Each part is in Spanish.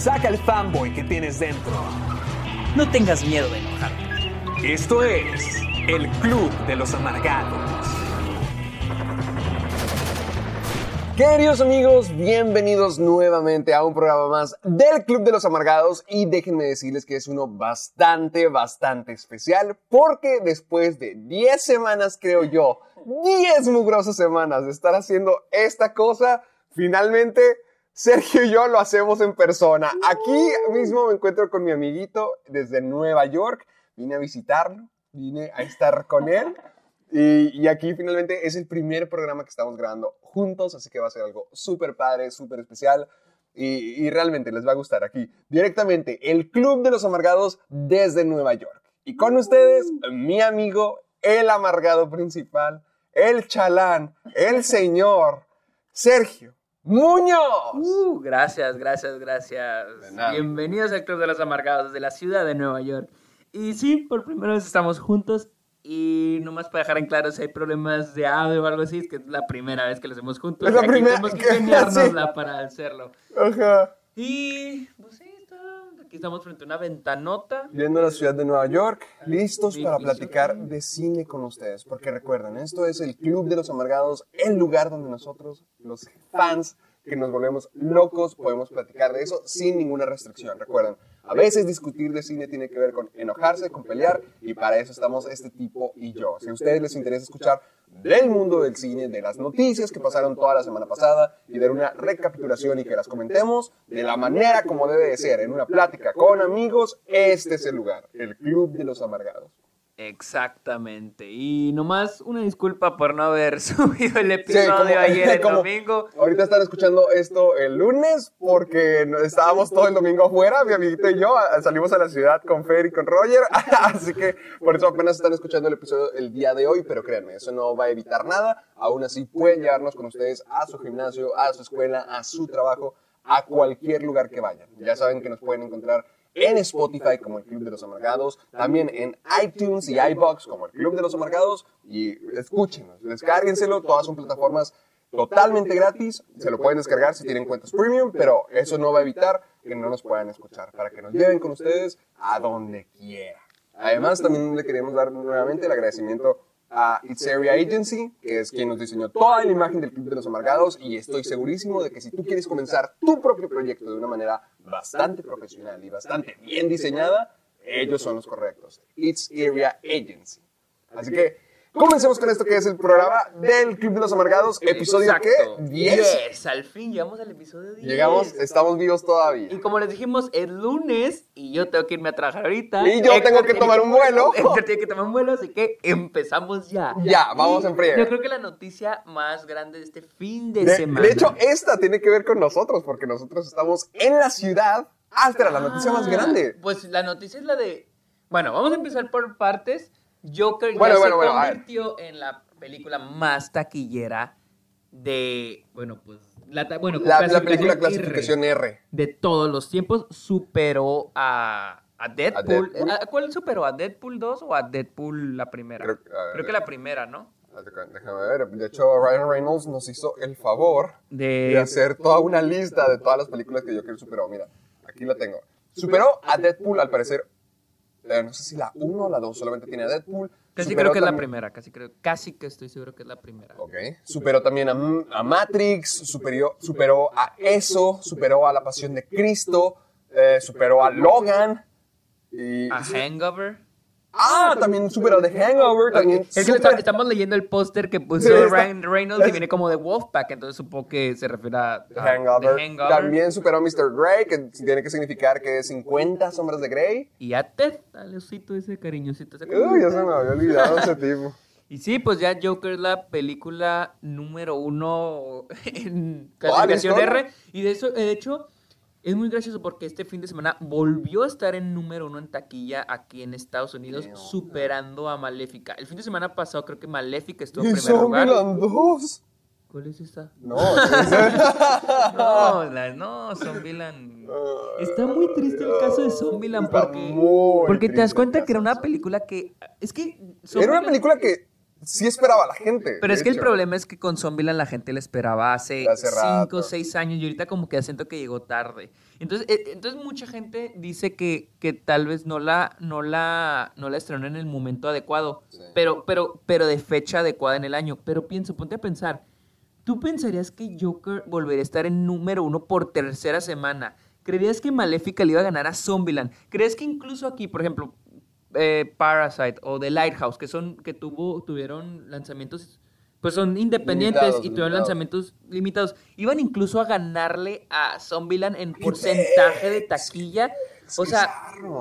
Saca el fanboy que tienes dentro. No tengas miedo de enojarte. Esto es el Club de los Amargados. Queridos amigos, bienvenidos nuevamente a un programa más del Club de los Amargados y déjenme decirles que es uno bastante, bastante especial porque después de 10 semanas, creo yo, 10 mugrosas semanas de estar haciendo esta cosa, finalmente Sergio y yo lo hacemos en persona. Aquí mismo me encuentro con mi amiguito desde Nueva York, vine a visitarlo, vine a estar con él. Y, y, aquí finalmente es el primer programa que estamos grabando juntos, así que va a ser algo súper padre, súper especial. Y, y, realmente les va a gustar aquí directamente el Club de los Amargados desde Nueva York. Y con ustedes, mi amigo, el amargado principal, el chalán, el señor Sergio Muñoz. Uh, gracias, gracias, gracias. Bienvenidos al Club de los Amargados desde la ciudad de Nueva York. Y sí, por primera vez estamos juntos y nomás para dejar en claro si hay problemas de audio o algo así, es que es la primera vez que lo hacemos juntos. Es la primera Tenemos que sí. para hacerlo. Ajá. Y pues sí, aquí estamos frente a una ventanota. Viendo la ciudad de Nueva York, listos para platicar de cine con ustedes. Porque recuerden, esto es el Club de los Amargados, el lugar donde nosotros, los fans, que nos volvemos locos, podemos platicar de eso sin ninguna restricción. Recuerden, a veces discutir de cine tiene que ver con enojarse, con pelear, y para eso estamos este tipo y yo. Si a ustedes les interesa escuchar del mundo del cine, de las noticias que pasaron toda la semana pasada, y de una recapitulación y que las comentemos de la manera como debe de ser, en una plática con amigos, este es el lugar, el Club de los Amargados. Exactamente. Y nomás una disculpa por no haber subido el episodio sí, como, ayer el como, domingo. Ahorita están escuchando esto el lunes porque estábamos todo el domingo afuera, mi amiguito y yo salimos a la ciudad con Fer y con Roger, así que por eso apenas están escuchando el episodio el día de hoy, pero créanme, eso no va a evitar nada, aún así pueden llevarnos con ustedes a su gimnasio, a su escuela, a su trabajo, a cualquier lugar que vayan. Ya saben que nos pueden encontrar en Spotify como el Club de los Amargados, también en iTunes y iBox como el Club de los Amargados y escúchenos, descárguenselo, todas son plataformas totalmente gratis, se lo pueden descargar si tienen cuentas premium, pero eso no va a evitar que no nos puedan escuchar, para que nos lleven con ustedes a donde quiera. Además, también le queremos dar nuevamente el agradecimiento a It's Area Agency, que es quien nos diseñó toda la imagen del Club de los Amargados y estoy segurísimo de que si tú quieres comenzar tu propio proyecto de una manera bastante profesional y bastante bien diseñada, ellos son los correctos. It's Area Agency. Así que comencemos con esto que es el programa del Club de los Amargados, episodio Exacto. ¿qué? 10. 10. Al fin llegamos al episodio 10. Llegamos, estamos vivos todavía. Y como les dijimos, es lunes y yo tengo que irme a trabajar ahorita. Y yo tengo que tomar un vuelo. Héctor tiene que tomar un vuelo, así que empezamos ya. Ya, vamos en friega. Yo creo que la noticia más grande de este fin de, De, semana. de hecho, esta tiene que ver con nosotros, porque nosotros estamos en la ciudad. Ah, espera, la noticia más Ah, grande. Pues la noticia es la de. Bueno, vamos a empezar por partes. Joker Bueno, ya bueno, se bueno, convirtió en la película más taquillera de. Bueno, pues. La, bueno, La, la película clasificación R. de todos los tiempos superó a, a Deadpool. Deadpool. ¿A cuál superó? ¿A Deadpool 2 o a Deadpool la primera? Creo- que la primera, ¿no? Déjame ver. De hecho, Ryan Reynolds nos hizo el favor De- de hacer toda una lista de todas las películas que Joker superó. Mira, aquí la tengo. Superó a Deadpool, al parecer. No sé si la 1 o la 2 solamente tiene a Deadpool. Casi creo que es la primera, casi creo, casi que estoy seguro que es la primera. Ok. Superó también a, a Matrix, superó, superó a eso, superó a La Pasión de Cristo, eh, superó a Logan. Y, A Hangover. Ah, también superó The Hangover. También es que estamos leyendo el póster que puso Ryan Reynolds y viene como de Wolfpack, entonces supongo que se refiere a, The, Hangover. También superó Mr. Grey, que tiene que significar que es 50 sombras de Grey. Y a Ted, al osito ese cariñosito. Uy, ya se me había olvidado ese tipo. Y sí, pues ya Joker es la película número uno en clasificación R. Y de eso, de hecho, es muy gracioso porque este fin de semana volvió a estar en número uno en taquilla aquí en Estados Unidos, superando a Maléfica. El fin de semana pasado creo que Maléfica estuvo en primer lugar. 2? ¿Cuál es esta? No, no, la, no, Zombieland. Está muy triste el caso de Zombieland porque, porque te das cuenta que era una película que es que era una película que sí esperaba la gente. Pero es que el problema es que con Zombieland la gente le esperaba hace 5 o 6 años y ahorita como que siento que llegó tarde. Entonces, eh, entonces mucha gente dice que, que tal vez no la, no la, no la estrenó en el momento adecuado, pero, pero, pero de fecha adecuada en el año. Pero pienso, ponte a pensar, ¿tú pensarías que Joker volvería a estar en número uno por tercera semana? ¿Creerías que Maléfica le iba a ganar a Zombieland? ¿Crees que incluso aquí, por ejemplo, eh, Parasite o The Lighthouse, que son que tuvo tuvieron lanzamientos pues son independientes y tuvieron lanzamientos limitados. Iban incluso a ganarle a Zombieland en porcentaje de taquilla. o sea,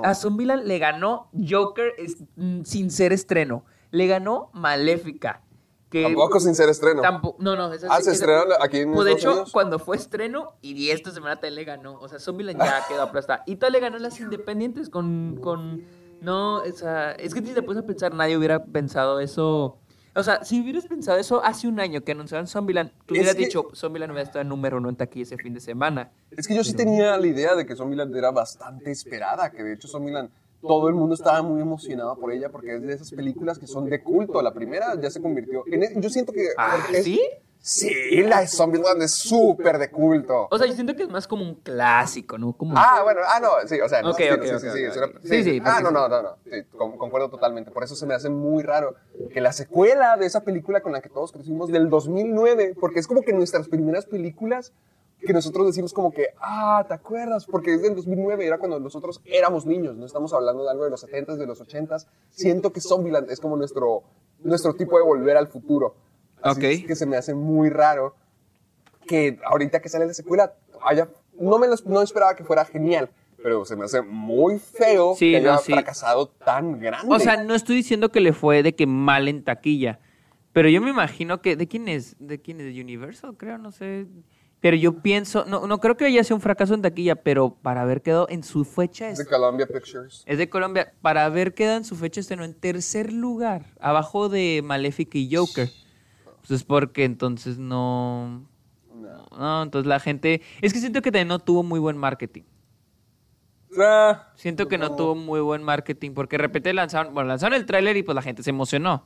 a Zombieland le ganó Joker mm, sin ser estreno. Le ganó Maléfica. Que tampoco sin ser estreno. no, no. Esa, ah, se estrenó aquí en pues De hecho, cuando fue estreno, y esta semana también le ganó. O sea, Zombieland ya quedó aplastada. Y tal le ganó las independientes con, con no, o sea, es que si te pones a pensar, nadie hubiera pensado eso. O sea, si hubieras pensado eso hace un año que anunciaron Zombieland, tú hubieras dicho, Zombieland hubiera estado en número uno en taquilla ese fin de semana. Es que yo sí tenía la idea de que Zombieland era bastante esperada, que de hecho Zombieland todo el mundo estaba muy emocionado por ella porque es de esas películas que son de culto. La primera ya se convirtió en... E, yo siento que... ¿Ah, ¿sí? Sí, la de Zombieland es súper de culto. O sea, yo siento que es más como un clásico, ¿no? Como Ah, bueno, ah, no, sí, o sea, no, sí, sí, sí, sí, Ah, no, no, no, no, sí, concuerdo totalmente. Por eso se me hace muy raro que la secuela de esa película con la que todos crecimos del 2009, porque es como que nuestras primeras películas que nosotros decimos como que, ah, ¿te acuerdas? Porque es del 2009, era cuando nosotros éramos niños, no estamos hablando de algo de los 70s, de los 80s. Siento que Zombieland es como nuestro, nuestro tipo de volver al futuro. Así que se me hace muy raro que ahorita que sale la secuela haya, no me no esperaba que fuera genial, pero se me hace muy feo que haya fracasado tan grande. O sea, no estoy diciendo que le fue de que mal en taquilla, pero yo me imagino que, ¿de quién es? ¿De quién es? ¿De Universal? Creo, no sé. Pero yo pienso, no, no creo que haya sido un fracaso en taquilla, pero para haber quedado en su fecha... Es de Columbia Pictures. Es de Colombia. Para haber quedado en su fecha estrenó en tercer lugar, abajo de Maléfica y Joker. Pues es porque entonces no, no. entonces la gente. Es que siento que también no tuvo muy buen marketing. Ah, siento que no. tuvo muy buen marketing porque de repente lanzaron, bueno, lanzaron el tráiler y pues la gente se emocionó.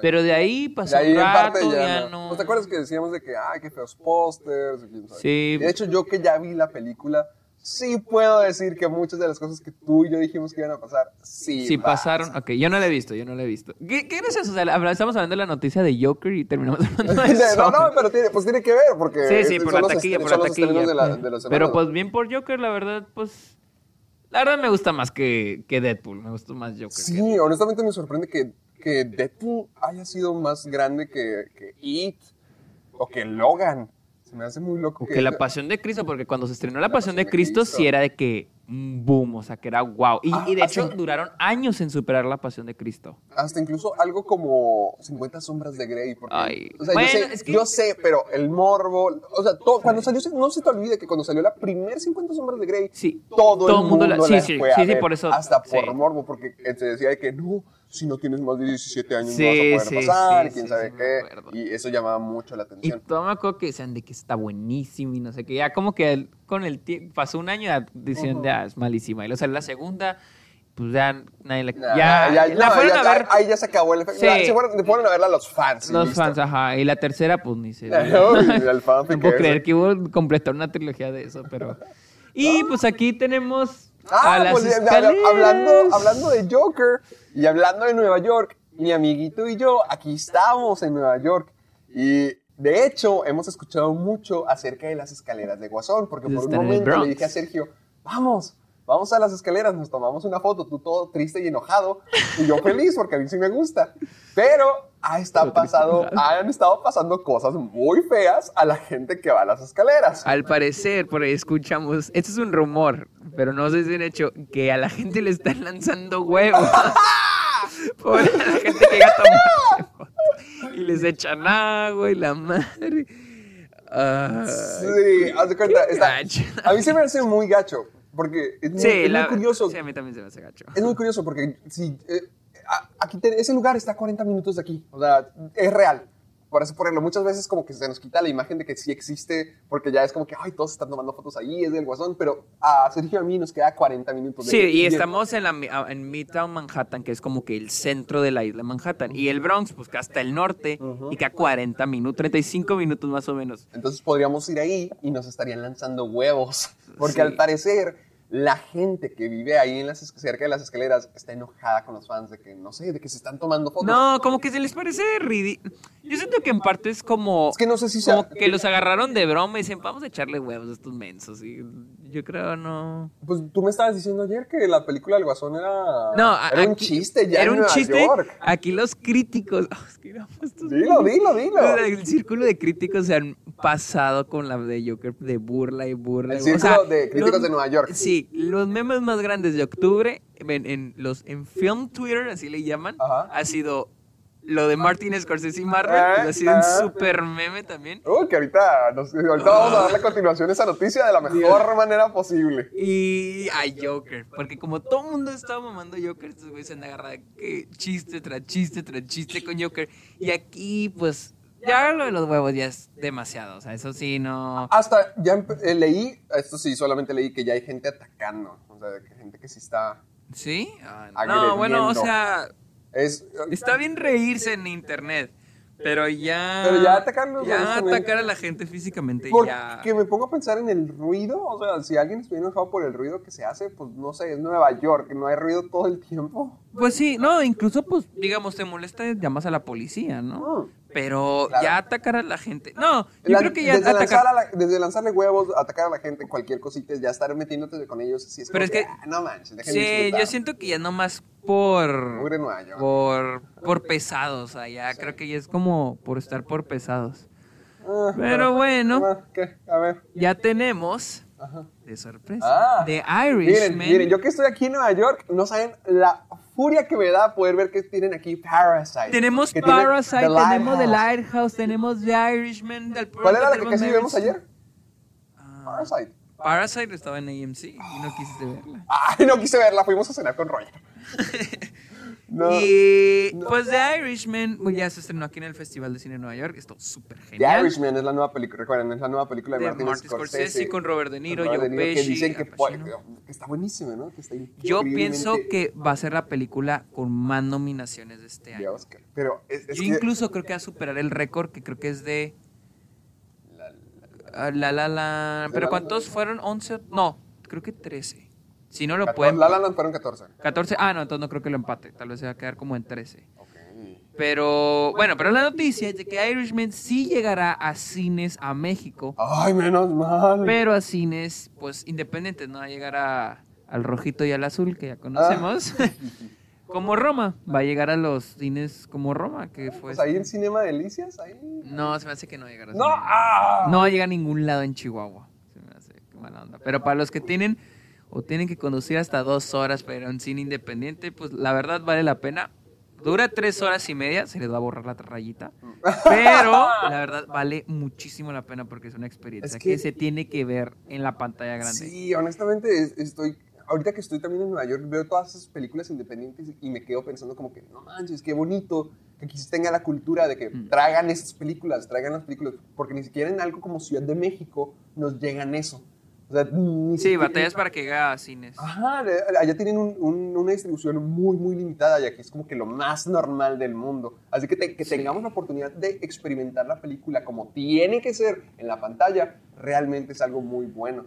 Pero de ahí pasó un rato, ya, no. ¿No te acuerdas que decíamos de que, ay, qué feos pósters? Sí. De hecho, yo que ya vi la película, sí puedo decir que muchas de las cosas que tú y yo dijimos que iban a pasar, sí. Sí pasaron. Ok, yo no la he visto, yo no la he visto. ¿Qué, qué es eso? O sea, estamos hablando de la noticia de Joker y terminamos hablando de eso. no, no, pero tiene, pues tiene que ver porque. Sí, sí, por la taquilla, por la taquilla. pero pues bien por Joker, la verdad, pues. La verdad me gusta más que, que Deadpool, me gustó más Joker. Sí, honestamente me sorprende que, que Deadpool haya sido más grande que, que It o que Logan me hace muy loco. Que, la Pasión de Cristo, porque cuando se estrenó La, Pasión, de, Cristo, sí era de que boom, o sea, que era wow. Y, ah, de hecho duraron años en superar La Pasión de Cristo. Hasta incluso algo como 50 sombras de Grey. Porque, o sea, yo, sé, yo, sé, pero el morbo, o sea, cuando salió, no se te olvide que cuando salió la primer 50 sombras de Grey, sí, todo, el mundo, la, sí, sí, sí, sí, por eso. Hasta por morbo, porque se decía que no si no tienes más de 17 años no vas a poder pasar, quién sabe qué. Y eso llamaba mucho la atención. Y todo me acuerdo que decían de que está buenísimo y no sé qué. Ya como que con el tiempo, pasó un año diciendo, ya es malísima. Y luego salió la segunda, pues ya nadie la... ya, ya, la fueron a ver... Ahí ya se acabó el efecto. se fueron, a verla los fans. Los fans, ajá. Y la tercera, pues ni se... no, no puedo creer que hubo completar una trilogía de eso, pero... Y pues aquí tenemos Ah, pues, hablando, hablando de Joker y hablando de Nueva York, mi amiguito y yo aquí estamos en Nueva York. Y de hecho hemos escuchado mucho acerca de las escaleras de Guasón porque por un momento le dije a Sergio, vamos, vamos a las escaleras, nos tomamos una foto, tú todo triste y enojado, y yo feliz porque a mí sí me gusta. Pero ha estado pasado, han estado pasando cosas muy feas a la gente que va a las escaleras. Al parecer, por ahí escuchamos, esto es un rumor, pero no sé si es un hecho, que a la gente le están lanzando huevos. por la gente que llega a y les echan agua y la madre. sí, haz de cuenta. a mí se me hace muy gacho. Porque es muy, curioso. Sí, a mí también se me hace gacho. Es muy curioso porque si, eh, aquí ese lugar está a 40 minutos de aquí. O sea, es real por eso ponerlo. Muchas veces como que se nos quita la imagen de que sí existe, porque ya es como que, ay, todos están tomando fotos ahí, es del Guasón, pero a Sergio a mí nos queda 40 minutos. De sí, y estamos en, la, en Midtown Manhattan, que es como que el centro de la isla Manhattan, y el Bronx, pues que hasta el norte, y que a 40 minutos, 35 minutos más o menos. Entonces podríamos ir ahí y nos estarían lanzando huevos, porque al parecer la gente que vive ahí en las, cerca de las escaleras está enojada con los fans de que, no sé, de que se están tomando fotos. No, como que se les parece ridículo. Yo siento que en parte es como... Es que no sé si Como que los agarraron de broma y dicen, vamos a echarle huevos a estos mensos. Y yo creo no... Pues tú me estabas diciendo ayer que la película del Guasón era... No, era un chiste ya Era un chiste. Aquí los críticos... dilo, dilo, dilo. El círculo de críticos se han pasado con la de Joker de burla y burla. El círculo de críticos de Nueva York. Sí, los memes más grandes de octubre en, los, en Film Twitter, así le llaman, ha sido lo de Martin Scorsese y Marvel, ah, ha sido un ah. super meme también. Uy, que ahorita, ahorita vamos a darle continuación a esa noticia de la mejor manera posible. Y a Joker, porque como todo el mundo estaba mamando Joker, estos güeyes se han agarrado que chiste tras chiste tras chiste con Joker. Y aquí, pues, ya lo de los huevos ya es demasiado, o sea, eso sí no... Hasta ya eh, leí, esto sí, solamente leí que ya hay gente atacando, o sea, gente que sí está... ¿Sí? Ah, no, bueno, o sea... Es, está bien reírse en internet, pero ya. Pero ya atacar a la gente físicamente. Porque ya. me pongo a pensar en el ruido. O sea, si alguien estuviera enojado por el ruido que se hace, pues no sé, es Nueva York, no hay ruido todo el tiempo. Pues sí, no, incluso, pues, digamos, te molesta, llamas a la policía, ¿no? Pero ya atacar a la gente. No, yo creo que ya desde, atacar... desde lanzarle huevos, atacar a la gente, cualquier cosita, ya estar metiéndote con ellos. Sí, es Pero es que. Ah, no manches, Sí, yo siento que ya nomás por. Por, por pesados. Ya creo que ya es como por estar por pesados. Ah, Pero bueno. ¿Qué? A ver. Ya tenemos. De sorpresa. Ah, de Irishman. Miren, miren, yo que estoy aquí en Nueva York, no saben la furia que me da poder ver que tienen aquí Parasite. Tenemos Parasite, tenemos The Lighthouse, tenemos The Irishman. Del ¿Cuál era la que casi vimos ayer? Ah, Parasite. Parasite estaba en AMC y no quisiste verla. Ay, no quise verla, fuimos a cenar con Roger. y pues The Irishman pues, ya se estrenó aquí en el Festival de Cine de Nueva York. Esto súper genial. The Irishman es la nueva película, recuerden, es la nueva película de, Martin, Martin Scorsese, con Robert De Niro, Joe Pesci. Que dicen que, está buenísima, ¿no? Yo pienso que va a ser la película con más nominaciones de este año. Pero Yo incluso creo que va a superar el récord que creo que es de... La, la, la, la. ¿Pero cuántos fueron? ¿11? No, creo que 13. Si no lo pueden. La La fueron 14. 14. Ah, no, entonces no creo que lo empate. Tal vez se va a quedar como en 13. Pero bueno, pero la noticia es de que Irishman sí llegará a cines a México. Ay, menos mal. Pero a cines, pues independientes, no va a llegar a, al rojito y al azul que ya conocemos. Ah. como Roma, va a llegar a los cines como Roma, que fue. Pues ahí en Cinema Delicias, ahí. No, se me hace que no llegará. No, ah. no va a llegar a ningún lado en Chihuahua. Se me hace qué mala onda. Pero para los que tienen o tienen que conducir hasta dos horas para ir a un cine independiente, pues la verdad vale la pena. Dura tres horas y media, se les va a borrar la rayita. Pero la verdad vale muchísimo la pena porque es una experiencia que, se tiene que ver en la pantalla grande. Sí, honestamente estoy. Ahorita que estoy también en Nueva York, veo todas esas películas independientes y me quedo pensando como que, no manches, qué bonito que aquí se tenga la cultura de que mm. traigan esas películas, traigan las películas, porque ni siquiera en algo como Ciudad de México nos llegan eso sí, batallas para que llegue a cines. Ajá, allá tienen una distribución muy, muy limitada y aquí es como que lo más normal del mundo. Así que, que tengamos la oportunidad de experimentar la película como tiene que ser en la pantalla, realmente es algo muy bueno.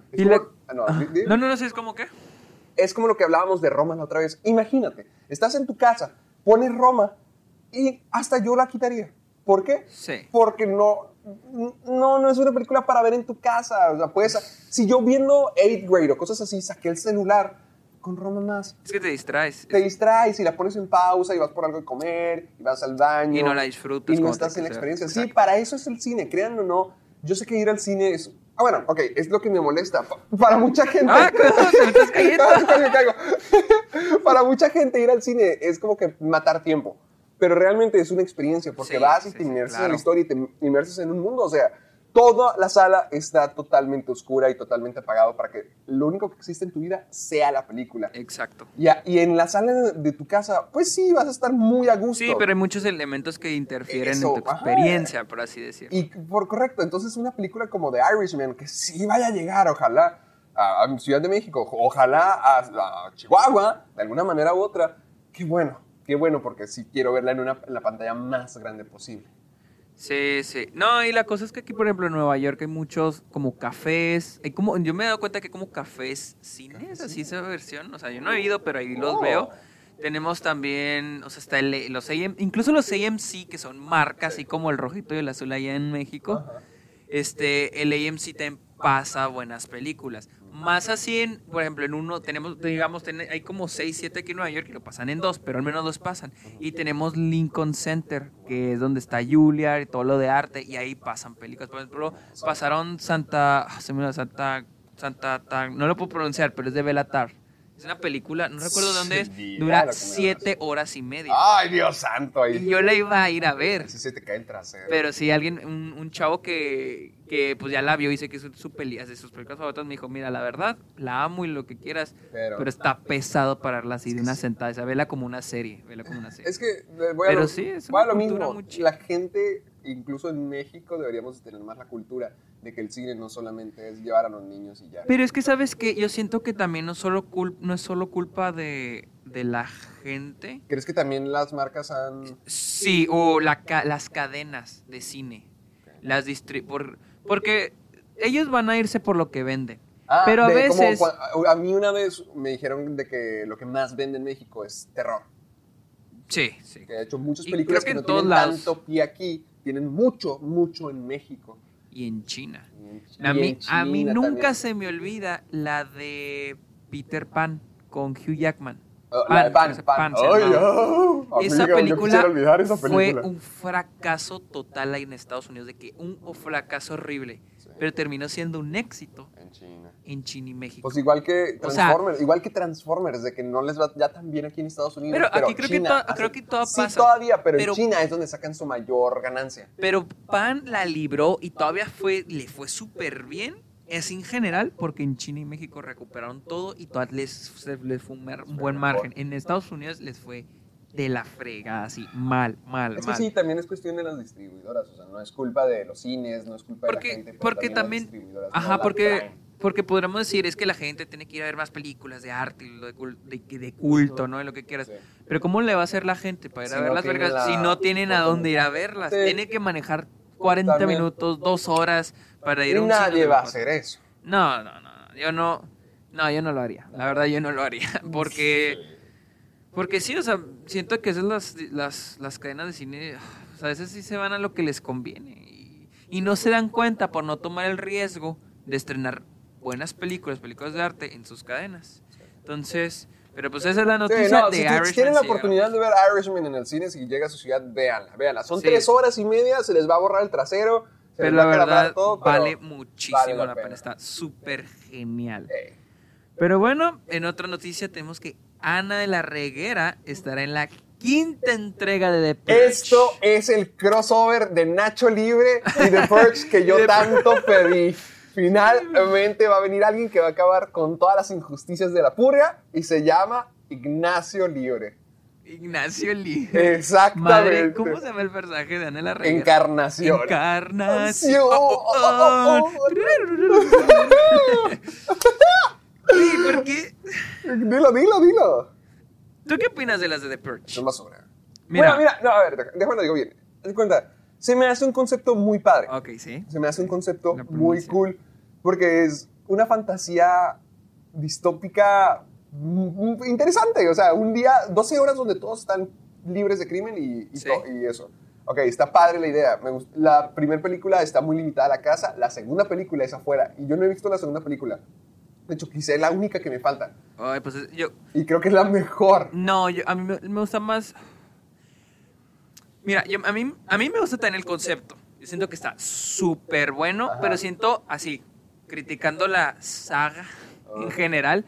Ah, no, no, no, sé, es como que... Es como lo que hablábamos de Roma la otra vez. Imagínate, estás en tu casa, pones Roma y hasta yo la quitaría. ¿Por qué? Sí. Porque no, no, no es una película para ver en tu casa. O sea, puedes, si yo viendo 8th grade o cosas así, saqué el celular, con Roma más. Es que te distraes. Te distraes y la pones en pausa y vas por algo de comer y vas al baño. Y no la disfrutas. Y no estás en la experiencia. Sí, para eso es el cine, créanlo o no. Yo sé que ir al cine es... Ah, bueno, ok, es lo que me molesta. Para mucha gente... Ah, ¿cómo te estás cayendo? para mucha gente ir al cine es como que matar tiempo. Pero realmente es una experiencia porque Sí, vas y sí, te sí, inmersas en claro. la historia y te inmersas en un mundo. O sea, toda la sala está totalmente oscura y totalmente apagado para que lo único que existe en tu vida sea la película. Exacto. Y, a- y en la sala de, de tu casa, pues sí, vas a estar muy a gusto. Sí, pero hay muchos elementos que interfieren Eso, en tu ajá. experiencia, por así decirlo. Y por correcto, entonces una película como The Irishman, que sí vaya a llegar, ojalá, a, a Ciudad de México, ojalá a, a Chihuahua, de alguna manera u otra, qué bueno, qué bueno, porque sí quiero verla en, una, en la pantalla más grande posible. Sí, sí. No, y la cosa es que aquí, por ejemplo, en Nueva York hay muchos como cafés. Hay como, yo me he dado cuenta que hay como cafés cines, así esa versión. O sea, yo no he ido, pero ahí los Oh. veo. Tenemos también, o sea, está el, los AM, incluso los AMC, que son marcas, así como el rojito y el azul allá en México. Ajá. Este, el AMC también pasa buenas películas. Más así en, por ejemplo, en uno tenemos, digamos, ten- hay como 6, 7 aquí en Nueva York que lo pasan en dos, pero al menos dos pasan. Y tenemos Lincoln Center, que es donde está Juilliard y todo lo de arte, y ahí pasan películas. Por ejemplo, pasaron Santa, ah, se me Santa, Santa, no lo puedo pronunciar, pero es de Belatar. Es una película, no recuerdo dónde es, Sí, dura siete horas y media. Ay, Dios santo, ahí. Y yo la iba a ir a ver. Así se te cae el trasero. Pero sí, alguien, un, un chavo que, que pues ya la vio y dice que es su, su peli, de sus películas favoritas, me dijo, mira, la verdad, la amo y lo que quieras, Pero- pero, está pesado para verla así de una sentada, o sea, vela como una serie, vela como una serie. Es que eh, voy a Pero lo, sí, es voy a una lo mismo. La gente, incluso en México, deberíamos tener más la cultura de que el cine no solamente es llevar a los niños y ya. Pero es que, ¿sabes qué? Yo siento que también no, solo cul- no es solo culpa de, de la gente, ¿Crees que también las marcas han... sí, o la ca- las cadenas de cine, las distri por- porque ellos van a irse por lo que venden. Ah, Pero a como veces- a mí una vez me dijeron de que lo que más vende en México es terror. Sí, sí. Que de hecho muchas Y películas creo que, que no tienen lados. tanto pie aquí, tienen mucho, mucho en México. Y en China. Y en- A mí, en a mí nunca también. se me olvida la de Peter Pan con Hugh Jackman. Pan, esa- Pan. ah, esa amiga, película fue película. un fracaso total ahí en Estados Unidos, de que un fracaso horrible. Pero terminó siendo un éxito En China. en China y México. Pues igual que O sea- Transformers, igual que Transformers, de que no les va ya tan bien aquí en Estados Unidos. Pero aquí creo que China to- hace- creo que todo sí, pasa. todavía, pero, Pero- en China es donde sacan su mayor ganancia. Pero Pan la libró y todavía fue, le fue súper bien. Es en general, porque en China y México recuperaron todo y todavía les, se- les fue un, mar- un buen margen. En Estados Unidos les fue de la fregada, así, mal, mal, Es que mal. sí, también es cuestión de las distribuidoras, o sea, no es culpa de los cines, no es culpa Porque- de la gente. pero porque también- Ajá, no porque, traen. porque podríamos decir es que la gente tiene que ir a ver más películas de arte, de, de, de culto, ¿no? De lo que quieras. Sí. Pero ¿cómo le va a hacer la gente para ir a ver no las vergas la si no tienen a dónde ir a verlas? Sí. Tiene que manejar 40 También. minutos, dos horas para ir a un nadie cine va a hacer eso. No, no, no, no, yo no, no, yo no lo haría. La verdad, yo no lo haría, porque, porque sí, o sea, siento que esas las, las, las cadenas de cine, o sea, a veces sí se van a lo que les conviene y, y no se dan cuenta por no tomar el riesgo de estrenar buenas películas, películas de arte en sus cadenas. Entonces, pero pues esa es la Sí, noticia no, de si Irishman. si tienen la oportunidad de ver Irishman en el cine, si llega a su ciudad, véanla, véanla. Son Sí. tres horas y media, se les va a borrar el trasero. se Pero la verdad todo, pero vale muchísimo vale la, pena. pena. está súper genial. Pero bueno, en otra noticia tenemos que Ana de la Reguera estará en la quinta entrega de The Purge. Esto es el crossover de Nacho Libre y de Perks que yo tanto pedí. Finalmente va a venir alguien que va a acabar con todas las injusticias de la purga y se llama Ignacio Libre. Ignacio Libre. Exactamente. Madre, ¿cómo se llama el personaje de Ana de la Reguera? Encarnación. Encarnación. Oh, oh, oh, Sí, ¿por qué? Dilo, dilo, dilo. ¿Tú qué opinas de las de The Purge? Son basura. Mira. Bueno, mira, no, a ver, déjame lo digo bien. De cuenta, se me hace un concepto muy padre. Ok, sí. Se me hace un concepto muy cool porque es una fantasía distópica mm, interesante. O sea, un día, 12 horas donde todos están libres de crimen y, y Sí. y eso. Ok, está padre la idea. Me gust- la primera película está muy limitada a la casa, la segunda película es afuera y yo no he visto la segunda película. De hecho, quizá es la única que me falta. Ay, pues yo... Y creo que es la mejor. No, yo, a mí me, gusta más... Mira, a, mí, a mí me gusta también el concepto. Yo siento que está súper bueno, pero siento así, criticando la saga en general,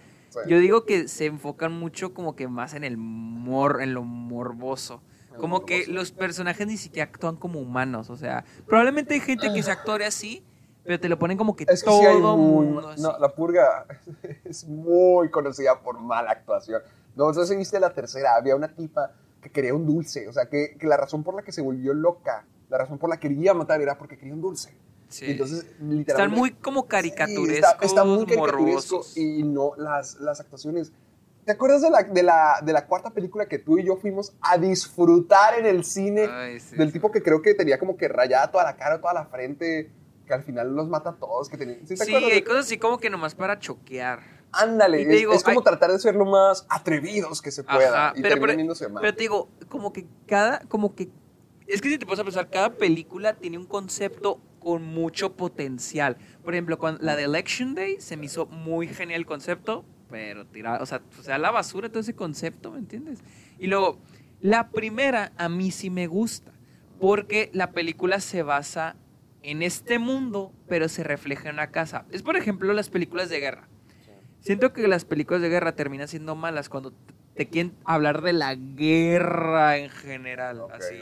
yo digo que se enfocan mucho como que más en el mor, en lo morboso. Como que los personajes ni siquiera actúan como humanos, o sea, probablemente hay gente que se actúe así, pero te lo ponen como que, todo mundo No, la purga es muy conocida por mala actuación. No, sé si viste la tercera, había una tipa que quería un dulce, o sea, que, que la razón por la que se volvió loca, la razón por la que quería matar era porque quería un dulce. Entonces, literalmente. Están muy como caricaturescos. está, muy caricaturesco y no, las, las actuaciones. ¿Te acuerdas de la, de, la, de la cuarta película que tú y yo fuimos a disfrutar en el cine? del tipo que creo que tenía como que rayada toda la cara, toda la frente, que al final los mata a todos. Que ¿Sí, hay cosas así como que nomás para choquear. Ándale, es, como tratar de ser lo más atrevidos que se pueda. y pero, pero, pero te digo, como que cada, como que es que si te pones a pensar, cada película tiene un concepto con mucho potencial. Por ejemplo, cuando, la de Election Day se me hizo muy genial el concepto, pero tirado, o sea, o sea, la basura todo ese concepto, ¿me entiendes? Y luego, la primera a mí sí me gusta, porque la película se basa en este mundo, pero se refleja en una casa. Es, por ejemplo, las películas de guerra. Siento que las películas de guerra terminan siendo malas cuando te quieren hablar de la guerra en general. así.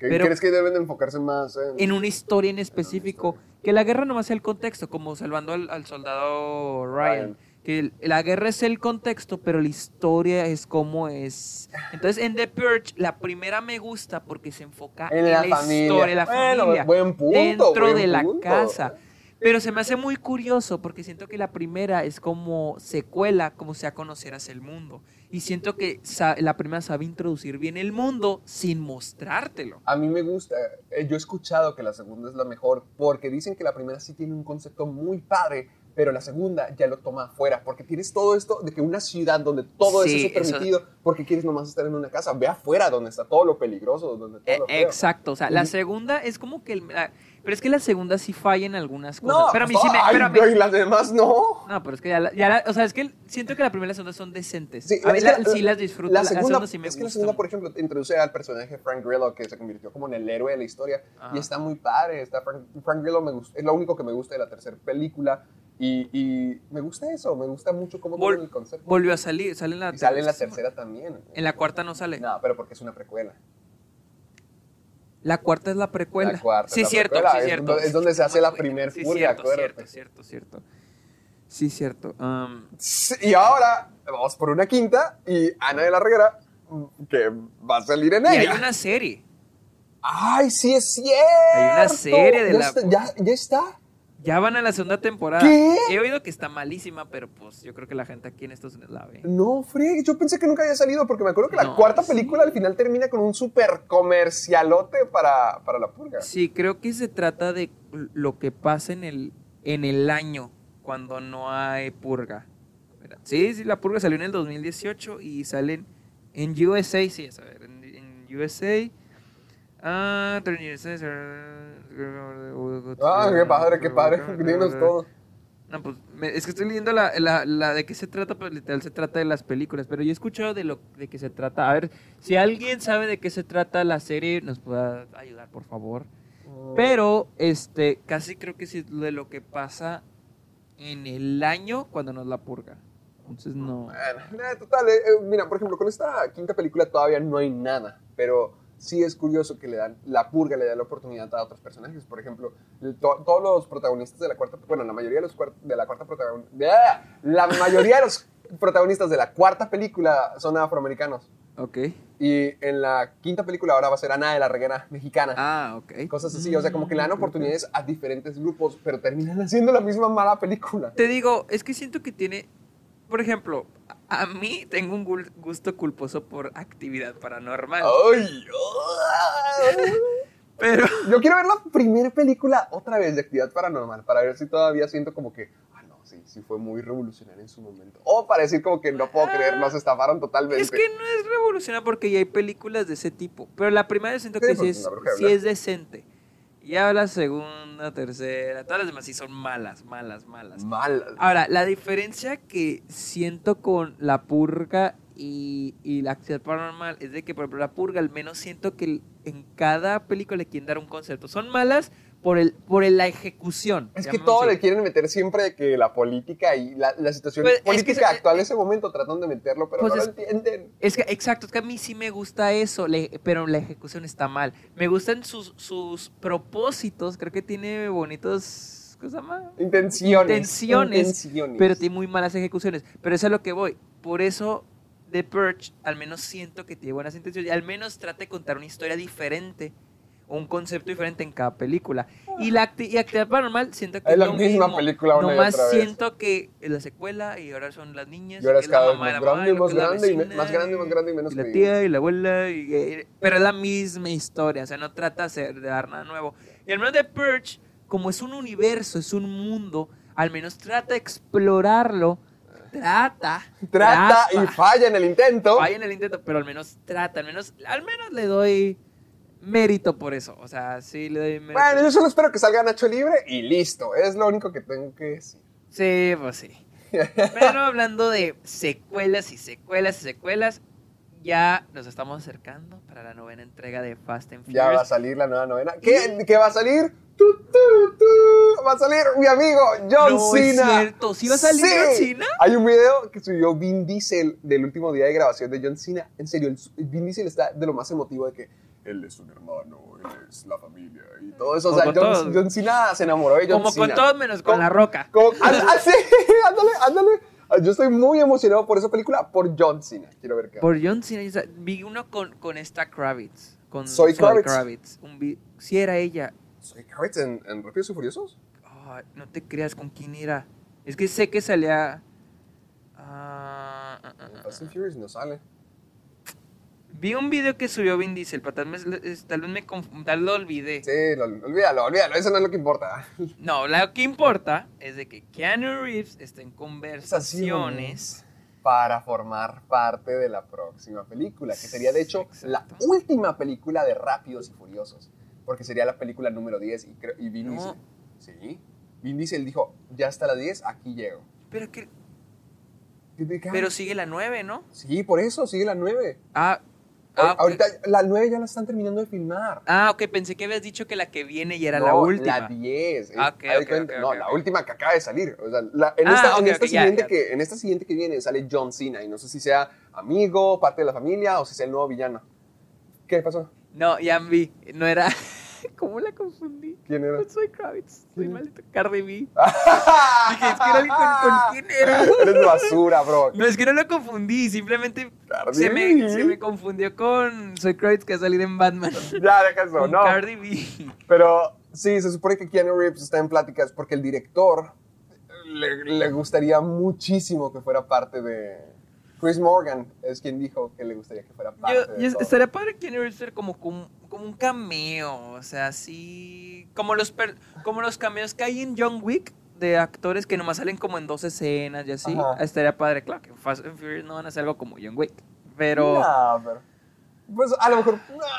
Pero ¿Crees que deben enfocarse más en... en una historia en específico? Que la guerra no va a ser el contexto, como salvando al, soldado Ryan. Que la guerra es el contexto, pero la historia es como es. Entonces, en The Purge, la primera me gusta porque se enfoca en, la, historia, la familia. Buen punto, dentro de la casa. Pero se me hace muy curioso porque siento que la primera es como secuela, como sea conocerás el mundo. Y siento que la primera sabe introducir bien el mundo sin mostrártelo. A mí me gusta. Eh, yo he escuchado que la segunda es la mejor porque dicen que la primera sí tiene un concepto muy padre, pero la segunda ya lo toma afuera, porque tienes todo esto de que una ciudad donde todo eso es permitido, porque quieres nomás estar en una casa, ve afuera donde está todo lo peligroso, donde todo lo eh, Exacto, o sea, la segunda es como que el, pero es que la segunda sí falla en algunas cosas. No, pero a mí sí me. Pero y las demás no. No, pero es que ya, ya o sea, es que siento que la primera y la segunda son decentes. Sí, a mí la, sí las disfruto. La segunda, sí me es que la segunda, por ejemplo, introduce al personaje Frank Grillo, que se convirtió como en el héroe de la historia. Y está muy padre. Está Frank, Grillo me gusta, es lo único que me gusta de la tercera película. Y, y, me gusta eso, me gusta mucho cómo Vol el concepto. Volvió a salir, sale en la, y sale en la tercera también. En la cuarta no sale. No, pero porque es una precuela. La cuarta es la precuela. La cuarta sí, es cierto, sí, es, cierto. Es donde se hace la primer sí, purga, cierto, cierto, cierto, cierto. Sí, cierto. Um, y ahora vamos por una quinta y Ana de la Reguera que va a salir en ella. Y hay una serie. Ay, sí es cierto. Hay una serie de la. ya, ya está. Ya van a la segunda temporada. ¿Qué? He oído que está malísima, pero pues yo creo que la gente aquí en Estados Unidos la ve. No, Frick, yo pensé que nunca había salido porque me acuerdo que la cuarta película al final termina con un super comercialote para, para la purga. Sí, creo que se trata de lo que pasa en el, en el año cuando no hay purga. Sí, sí, la purga salió en el 2018 y salen en USA, sí, a ver, en, en USA. Ah, Ah, qué padre, qué padre. Dinos todo. No, pues es que estoy leyendo la, la, la, de qué se trata, pero literal se trata de las películas. Pero yo he escuchado de lo de qué se trata. A ver, si alguien sabe de qué se trata la serie, nos pueda ayudar, por favor. Oh. Pero, este, casi creo que sí de lo que pasa en el año cuando nos la purga. Entonces, no. total, eh, eh, mira, por ejemplo, con esta quinta película todavía no hay nada. Pero sí es curioso que le dan, la purga le da la oportunidad a otros personajes. Por ejemplo, todos los protagonistas de la cuarta, bueno, la mayoría de los de la cuarta protagonista, la mayoría de los protagonistas de la cuarta película son afroamericanos. Ok. Y en la quinta película ahora va a ser Ana de la Reguera mexicana. Ah, ok. Cosas así, o sea, como que le dan mm, oportunidades a diferentes grupos, pero terminan haciendo la misma mala película. Te digo, es que siento que tiene, por ejemplo, a mí tengo un gusto culposo por actividad paranormal. ¡Ay! Pero. Yo quiero ver la primera película otra vez de actividad paranormal para ver si todavía siento como que. Ah, no, sí, sí fue muy revolucionario en su momento. O para decir como que no puedo creer, nos estafaron totalmente. Es que no es revolucionario porque ya hay películas de ese tipo. Pero la primera siento que sí, es, sí es decente. Y ahora segunda, tercera, todas las demás sí son malas, malas, malas. Malas. Ahora, la diferencia que siento con La Purga y, y La Actividad Paranormal es de que, por ejemplo, La Purga al menos siento que en cada película le quieren dar un concepto. Son malas por, el, por la ejecución. Es que todo le quieren meter siempre que la política y la, la situación Pues, es política que- actual en ese momento tratan de meterlo, pero Pues no es- lo entienden. Es que, exacto, es que a mí sí me gusta eso, le- pero la ejecución está mal. Me gustan sus, sus propósitos, creo que tiene bonitos, ¿cómo se llama? Intenciones. Intenciones, intenciones. Pero tiene muy malas ejecuciones. Pero eso es a lo que voy. Por eso The Purge, al menos siento que tiene buenas intenciones. Y al menos trata de contar una historia diferente. Un concepto diferente en cada película. Y la acti- y actividad paranormal, siento que Es la misma mismo. película una y Nomás otra vez. siento que es la secuela y ahora son las niñas. Y ahora es cada vez más grande y más grande y más grande y más grande y menos y la tía y la abuela. y- eh, pero es la misma historia. O sea, no trata de dar nada nuevo. Y al menos de Purge, como es un universo, es un mundo, al menos trata de explorarlo. Trata. Trata y falla en el intento. Falla en el intento, pero al menos trata. Al menos, al menos le doy mérito por eso. O sea, sí le doy mérito. Bueno, yo solo espero que salga Nacho libre y listo. Es lo único que tengo que decir. Sí, pues sí. Pero hablando de secuelas y secuelas y secuelas, ya nos estamos acercando para la novena entrega de Fast and Ya Furious. va a salir la nueva novena. ¿Qué, ¿Qué va a salir? Tu, tu, tu. Va a salir mi amigo John No, es Cena. cierto. ¿Sí va a salir Sí. John Cena? Hay un video que subió Vin Diesel del último día de grabación de John Cena. En serio, el- Vin Diesel está de lo más emotivo de que él es un hermano, él es la familia y todo eso. O sea, John. John Cena se enamoró de John Como Cena. con todos menos con La Roca. Como- ah, ah, sí, ándale, ándale. Ah, Yo estoy muy emocionado por esa película, por John Cena. Quiero ver qué. Por John Cena, vi uno con, con esta Kravitz. Con Zoe Kravitz. Un sí era ella. ¿Soy Kravitz en, en Rápidos y Furiosos? Ay, no te creas con quién era. Es que sé que salía... ah, ah, ah, En ah, Fast and Furious no sale. Vi un video que subió Vin Diesel, pero tal vez, tal vez me tal vez lo olvidé. Sí, lo- olvídalo, olvídalo. Eso no es lo que importa. No, lo que importa es de que Keanu Reeves está en conversaciones. Para formar parte de la próxima película, que sería de hecho la última película de Rápidos y Furiosos. Porque sería la película número 10 y, creo- y Vin No. Diesel. Sí. Vin Diesel dijo, ya está la 10, aquí llego. Pero que, ¿Qué te- qué pero sigue la 9, ¿no? Sí, por eso, sigue la 9. Ah, ah. Ahorita la 9 ya la están terminando de filmar. Ah, ok, pensé que habías dicho que la que viene ya era la No, última. La 10. Ah, ok, Haz de ok, cuenta- ok, no, la última que acaba de salir. O sea, la- en, Ah, esta, en esta ya, siguiente ya. Que, en esta siguiente que viene sale John Cena. Y no sé si sea amigo, parte de la familia o si sea el nuevo villano. ¿Qué pasó? No, ya vi, no era... ¿Cómo la confundí? ¿Quién era? Con Soy Kravitz, soy maldito Cardi B. Dije, es que era con, con quién era. Eres basura, bro. No, es que no lo confundí, simplemente Cardi se me, se me confundió con Soy Kravitz que ha salido en Batman. Ya, deja eso. con No. Cardi B. Pero sí, se supone que Keanu Reeves está en pláticas porque el director le, le gustaría muchísimo que fuera parte de. Chris Morgan es quien dijo que le gustaría que fuera parte Yo, de yo todo. estaría padre que Reeves ser como, como, como un cameo, o sea, así... Como los, per- como los cameos que hay en John Wick de actores que nomás salen como en dos escenas y así. Ajá. Estaría padre, claro, que en Fast and Furious no van a hacer algo como John Wick. Pero... No, pero. Pues a lo mejor,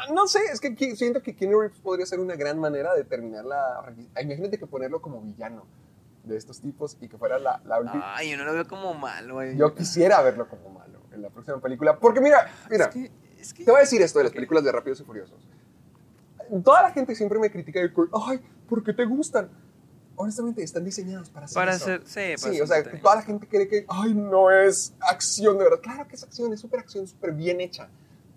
no, no sé, es que siento que Keanu Reeves podría ser una gran manera de terminar la. Imagínate que ponerlo como villano de estos tipos y que fuera la, la última. Ay, yo no lo veo como malo, güey. Yo quisiera verlo como malo en la próxima película. Porque mira, mira, Es que, es que- te voy a decir esto de las Ok. películas de Rápidos y Furiosos. Toda la gente siempre me critica que, ay, ¿por qué te gustan? Honestamente, están diseñados para hacer Para eso. hacer, sí, para Sí, hacer o sea, toda la gente cree que, ay, no es acción de verdad. Claro que es acción, es súper acción, súper bien hecha.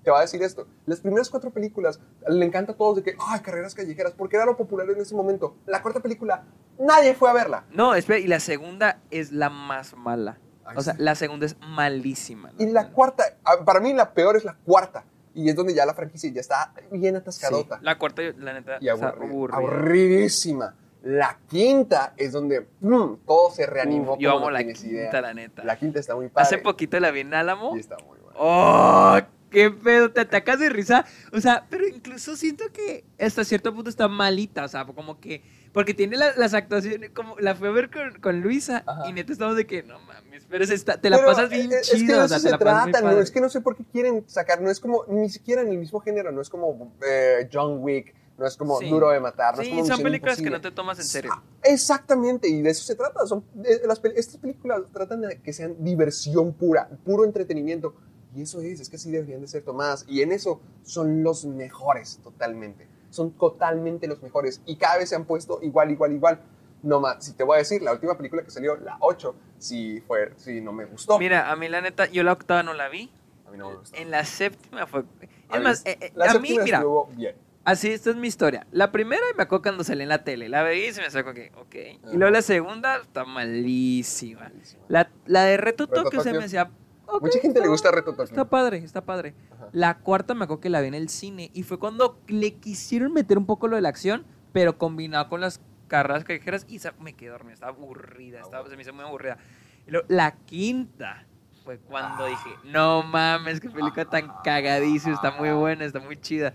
Te va a decir esto. Las primeras cuatro películas le encanta a todos de que, ay, carreras callejeras, porque era lo popular en ese momento. La cuarta película, nadie fue a verla. No, espera, y la segunda es la más mala. Ay, o sea, sí. la segunda es malísima. Y la cuarta, para mí la peor es la cuarta. Y es donde ya la franquicia ya está bien Sí, atascadota. la cuarta, la neta, y aburrida, aburrida. aburridísima. La quinta es donde ¡pum! todo se reanimó. Uf, yo amo no la quinta, idea. la neta. La quinta está muy padre. Hace poquito la vi en Álamo. Y está muy buena. ¡Oh! ¡Qué pedo! Te atacas de risa. O sea, pero incluso siento que hasta cierto punto está malita. O sea, como que. Porque tiene la- las actuaciones. Como la fui a ver con, con Luisa. Ajá. Y neta estamos de que no mames. Pero se está- te la Pero, pasas bien Es chido. que de o sea, eso te se la pasas muy trata, no, es que no sé por qué quieren sacar, no es como, ni siquiera en el mismo género, no es como eh, John Wick, no es como Sí. duro de matar, no es Sí, como son Misión películas que no te tomas en serio. Ah, Exactamente, y de eso se trata. Son, las estas películas tratan de que sean diversión pura, puro entretenimiento. Y eso es, es que sí deberían de ser tomadas. Y en eso son los mejores, totalmente. Son totalmente los mejores. Y cada vez se han puesto igual, igual, igual. No más, si te voy a decir, la última película que salió, la 8, sí, fue, sí no me gustó. Mira, a mí la neta, yo la octava no la vi. a mí no me gustó. En la séptima fue... Es más, la- eh, eh, a mí, mira, bien. así, esta es mi historia. La primera me acuerdo cuando salí en la tele. La veí y se me sacó que, ok. Y luego la segunda está malísima. La, la de Reto Reto Tokio se Tokio. me decía... ok, Mucha gente le está- gusta Reto Tokio. Está padre, está padre. Ajá. La cuarta me acuerdo que la vi en el cine y fue cuando le quisieron meter un poco lo de la acción, pero combinado con las carreras callejeras y me quedé dormida, estaba aburrida, estaba, se me hizo muy aburrida. Y luego, la quinta fue cuando Ah. dije, no mames, qué película tan cagadísima, está muy buena, está muy chida.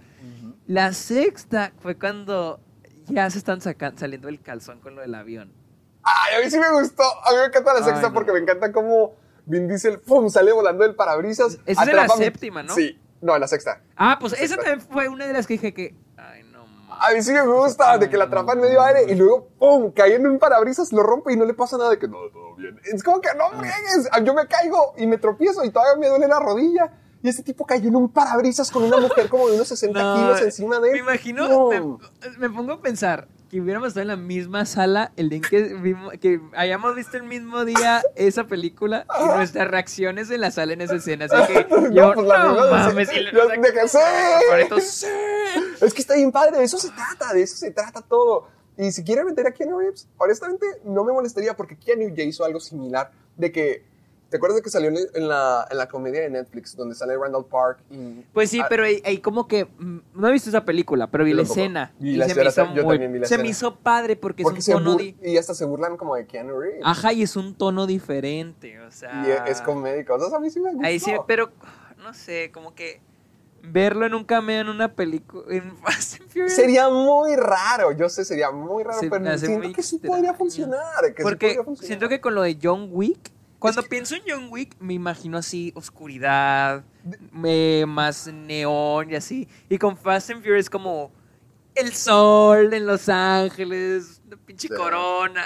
La sexta fue cuando ya se están saliendo el calzón con lo del avión. Ay, a mí sí me gustó. A mí me encanta la Ay, sexta no. porque me encanta cómo Vin Diesel ¡pum! sale volando del parabrisas. Esa es de la séptima, ¿no? Sí, no, en la sexta. Ah, pues esa también fue una de las que dije que, ay, no mames. A mí sí me gusta, de que la atrapa en medio aire y luego ¡pum! cae en un parabrisas, lo rompe y no le pasa nada de que no, todo bien. Es como que no friegues. Yo me caigo y me tropiezo y todavía me duele la rodilla. Y este tipo cayó en un parabrisas con una mujer como de unos 60 No, kilos encima de él. Me imagino, me, me pongo a pensar que hubiéramos estado en la misma sala el día en que, vimos, que hayamos visto el mismo día esa película y nuestras reacciones en la sala en esa escena. Así que yo, no, pues la de- mames, le- yo de que sí. Sí. Es que está bien padre, de eso se trata, de eso se trata todo. Y si quieren meter a Keanu Reeves, honestamente no me molestaría porque Keanu ya hizo algo similar. De que, ¿te acuerdas de que salió en la, en la comedia de Netflix donde sale Randall Park? Y, Pues sí, Ah, pero ahí, ahí como que mm, no he visto esa película, pero vi la escena y la se escena, me hizo yo muy, también vi la se me hizo padre porque, Porque es un tono di- y hasta se burlan como de Keanu Reeves. Ajá, y es un tono diferente, o sea, Y es comédico. O sea, a mí sí me gustó. Ahí sí, pero no sé, como que verlo en un cameo en una película en Fast and Furious. Sería muy raro, yo sé, sería muy raro, Se pero siento que sí podría funcionar. Que sí Porque podría funcionar. siento que con lo de John Wick, cuando que- pienso en John Wick, me imagino así oscuridad, más neón y así. Y con Fast and Furious como el sol en Los Ángeles, una pinche Sí. corona.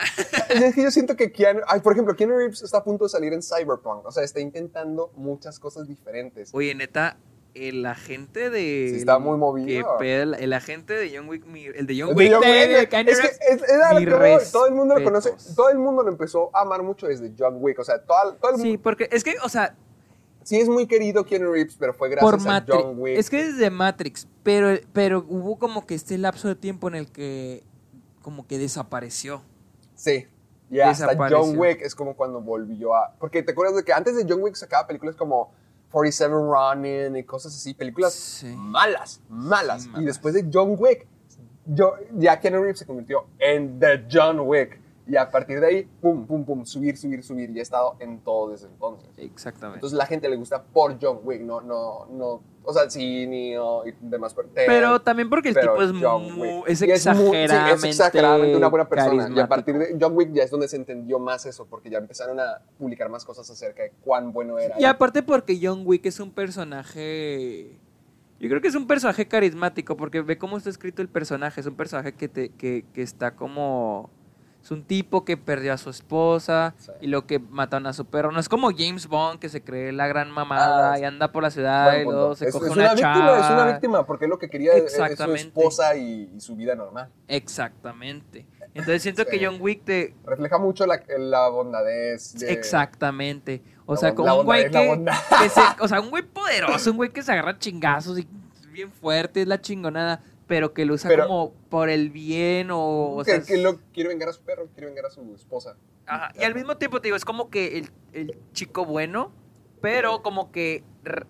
Es que yo siento que Keanu, ay, por ejemplo, Keanu Reeves está a punto de salir en Cyberpunk, o sea, está intentando muchas cosas diferentes. Oye, neta, el agente de. Sí, está muy movido. que el, el agente de John Wick, mi- el de John De Wick, John de- Wick, de Keanu es que es, era lo mis que todo el mundo lo conoce, todo el mundo lo empezó a amar mucho desde John Wick, o sea, todo, todo el Sí, mundo, porque es que, o sea, sí es muy querido Keanu Reeves, pero fue gracias por a. John Wick. Es que desde Matrix, pero, pero hubo como que este lapso de tiempo en el que como que desapareció. Sí. Y hasta Desapareció. John Wick es como cuando volvió a... Porque te acuerdas de que antes de John Wick sacaba películas como 47 Ronin y cosas así, películas Sí. malas, malas. Sí, Y después de John Wick, yo, ya Keanu Reeves se convirtió en The John Wick. Y a partir de ahí, pum, pum, pum, subir, subir, subir. Y ha estado en todo desde entonces. Exactamente. Entonces la gente le gusta por John Wick, no, no, no. O sea, sí, Neo y demás. Pero, pero también porque el tipo es, muy, es muy- sí, exageradamente, es exageradamente una buena persona. Y a partir de John Wick ya es donde se entendió más eso, porque ya empezaron a publicar más cosas acerca de cuán bueno era. Y aparte porque John Wick es un personaje... Yo creo que es un personaje carismático porque ve cómo está escrito el personaje. Es un personaje que, te, que, que está como... Es un tipo que perdió a su esposa Sí. y lo que mataron a su perro. No es como James Bond que se cree la gran mamada Ah, y anda por la ciudad y luego se es, coge es una, una víctima, chava. es una víctima, porque lo que quería es- es su esposa y, y su vida normal. Exactamente. Entonces siento Sí. que John Wick te... Refleja mucho la, la bondadez. de- Exactamente. O La sea, como un güey que, que se, o sea, un güey poderoso, un güey que se agarra chingazos y bien fuerte, es la chingonada, pero que lo usa Pero- como por el bien o, o que, sea, que lo, quiere vengar a su perro, quiere vengar a su esposa. ajá. y al mismo tiempo te digo, es como que el, el chico bueno, pero como que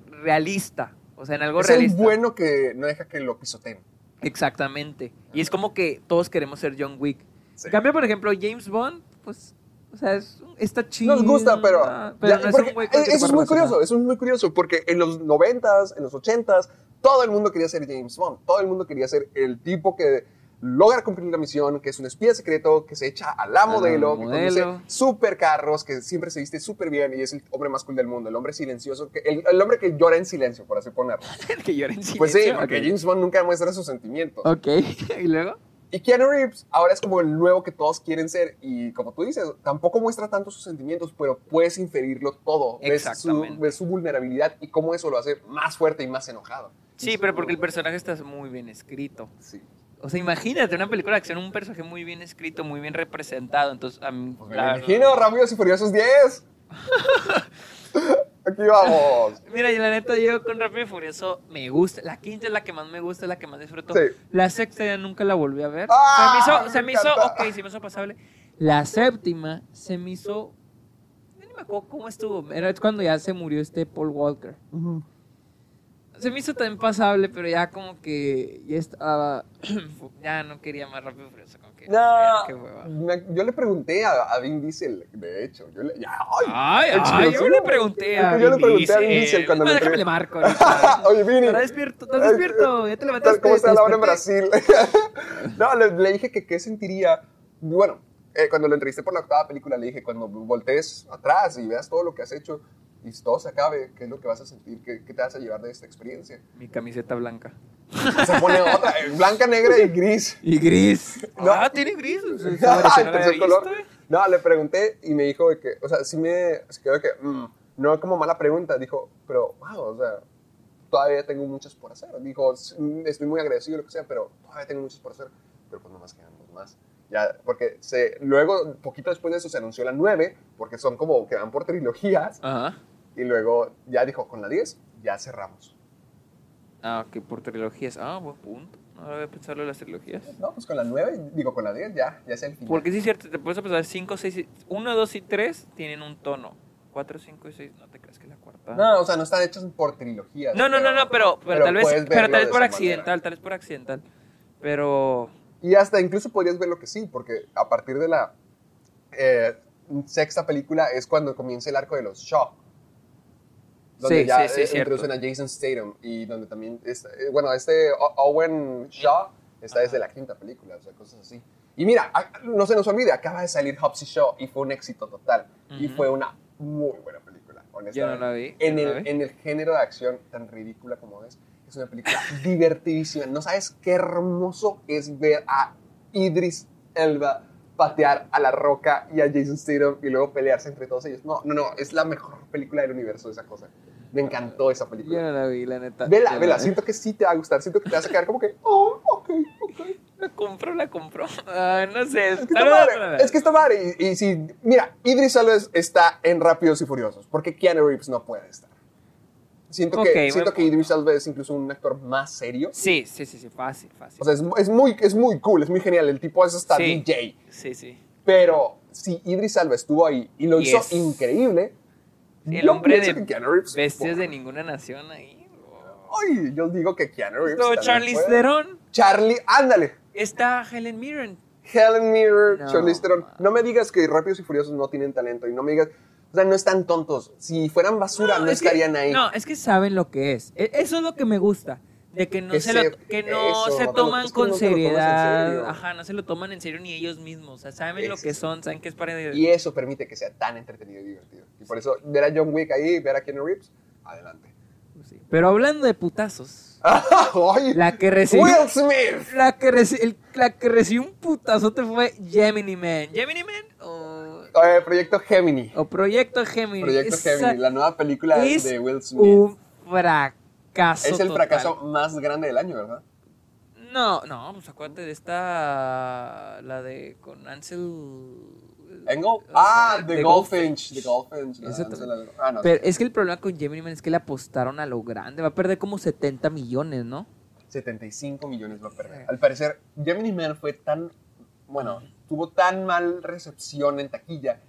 realista, o sea, en algo es realista. bueno que no deja que lo pisoteen. Exactamente. Y es como que todos queremos ser John Wick. Sí. En cambio, por ejemplo, James Bond, pues, o sea, es, está chido. Nos gusta, pero, pero ya, no es el eso es muy curioso, eso es muy curioso, porque en los noventas, en los ochentas, todo el mundo quería ser James Bond, todo el mundo quería ser el tipo que logra cumplir la misión, que es un espía secreto, que se echa a la modelo, que conduce super carros, que siempre se viste súper bien y es el hombre más cool del mundo, el hombre silencioso, que, el, hombre que llora en silencio, por así ponerlo. que llora en silencio. Pues sí, porque James Bond nunca muestra sus sentimientos. Ok, ¿y luego? Y Keanu Reeves ahora es como el nuevo que todos quieren ser y como tú dices, tampoco muestra tanto sus sentimientos, pero puedes inferirlo todo. Ves su, ves su vulnerabilidad y cómo eso lo hace más fuerte y más enojado. Sí, pero porque el personaje está muy bien escrito. Sí. O sea, imagínate una película de acción, un personaje muy bien escrito, muy bien representado. Entonces, a mí, pues me imagino, Rápidos y Furiosos 10. Aquí vamos. Mira, y la neta, yo con Rápido y Furioso me gusta. La quinta es la que más me gusta, es la que más disfruto. Sí. La sexta ya nunca la volví a ver. ¡Ah! se me hizo, se me hizo ok, se me hizo pasable. La séptima se me hizo. No me acuerdo cómo estuvo. Era cuando ya se murió este Paul Walker. Se me hizo tan pasable, pero ya como que ya estaba. ya no quería más rápido furioso. Como que, no, yo le pregunté a, a, Vin Diesel, de hecho. Yo le, ay, ay, yo le pregunté a Vin Yo le pregunté a Vin Diesel cuando no, le déjame le marco. Oye, Vini. Estás despierto, estás despierto. Ya te levantaste. ¿Cómo está la hora en Brasil? no, le, le, dije que qué sentiría. Bueno, eh, cuando lo entrevisté por la octava película, le dije, cuando voltees atrás y veas todo lo que has hecho y todo se acabe, ¿qué es lo que vas a sentir? ¿Qué, qué te vas a llevar de esta experiencia? Mi camiseta blanca. Se pone otra, eh, blanca, negra y gris. Y gris. No. Ah, tiene gris. color. No, le pregunté y me dijo que, o sea, sí me se quedó que, mm, no como mala pregunta, dijo, pero, wow, o sea, todavía tengo muchas por hacer. Dijo, estoy muy agradecido, lo que sea, pero todavía tengo muchas por hacer. Pero pues nomás quedan dos más. Ya, porque se, luego, poquito después de eso, se anunció la 9, porque son como que van por trilogías. Ajá. Y luego ya dijo, con la 10 ya cerramos. Ah, ok, por trilogías. Ah, buen punto. No había pensado en las trilogías. No, pues con la 9, digo, con la 10 ya, ya es el final. Porque sí es cierto, te puedes pensar 5, 6, 1, 2 y 3 tienen un tono. 4, 5 y 6, no te creas que la cuarta. No, o sea, no están hechos por trilogías. No, no, no, no, pero, pero, tal vez, pero tal vez por accidental, tal vez por accidental. Pero. Y hasta incluso podrías ver lo que sí, porque a partir de la eh, sexta película es cuando comienza el arco de los Shaw donde sí, ya sí, sí, introducen a Jason Statham y donde también, eh, bueno, este Owen Shaw está desde la quinta película, o sea, cosas así. Y mira, no se nos olvide, acaba de salir Hobbs y Shaw y fue un éxito total. Y fue una muy buena película, honestamente. Yo no la vi. En, el, en el género de acción tan ridícula como es, es una película divertidísima. No sabes qué hermoso es ver a Idris Elba patear a la roca y a Jason Statham y luego pelearse entre todos ellos. No, no, no, es la mejor película del universo esa cosa. Me encantó esa película. Yo no la vi, la neta. Vela, vela, siento que sí te va a gustar, siento que te vas a quedar como que, oh, ok, ok. La compro, la compro. Ah, no sé. Es que está madre. Es que está madre. Y, y si, mira, Idris Elba está en Rápidos y Furiosos, porque Keanu Reeves no puede estar. Siento, que, siento que Idris Elba es incluso un actor más serio. Sí, sí, sí, sí, fácil, fácil. O sea, es, es, muy, es muy cool, es muy genial. El tipo es hasta DJ. Sí, sí. Pero si Idris Elba estuvo ahí y lo hizo increíble. el hombre de bestias de ninguna nación ahí. Ay, yo digo que Keanu Reeves. No, Charlie Theron. Charlie, ándale. Está Helen Mirren. Helen Mirren, no. Charlie Theron. No me digas que Rápidos y Furiosos no tienen talento y no me digas o sea, no están tontos. Si fueran basura, no, estarían ahí. No, es que saben lo que es. E, eso es lo que me gusta. De que no se, lo, que no se toman con seriedad. Ajá, no se lo toman en serio ni ellos mismos. O sea, saben lo que son, saben que es para... Y eso permite que sea tan entretenido y divertido. Y por eso, ver a John Wick ahí, ver a Keanu Reeves, adelante. Pues sí. Pero hablando de putazos. la que recibió... Will Smith. La que, reci, la que recibió un putazote fue Gemini Man. ¿Gemini Man? Eh, Proyecto Gemini. O Proyecto Gemini. Proyecto Gemini, la nueva película de Will Smith. un fracaso Es el fracaso más grande del año, ¿verdad? No, no, pues acuérdate de esta. La de. con Ansel. ¿Engel? Ah, The, Goldfinch. The Goldfinch. ah, no, Pero es que el problema con Gemini Man es que le apostaron a lo grande. Va a perder como 70 millones, ¿no? 75 millones va a perder. Al parecer, Gemini Man fue tan. Bueno, tuvo tan mal recepción en taquilla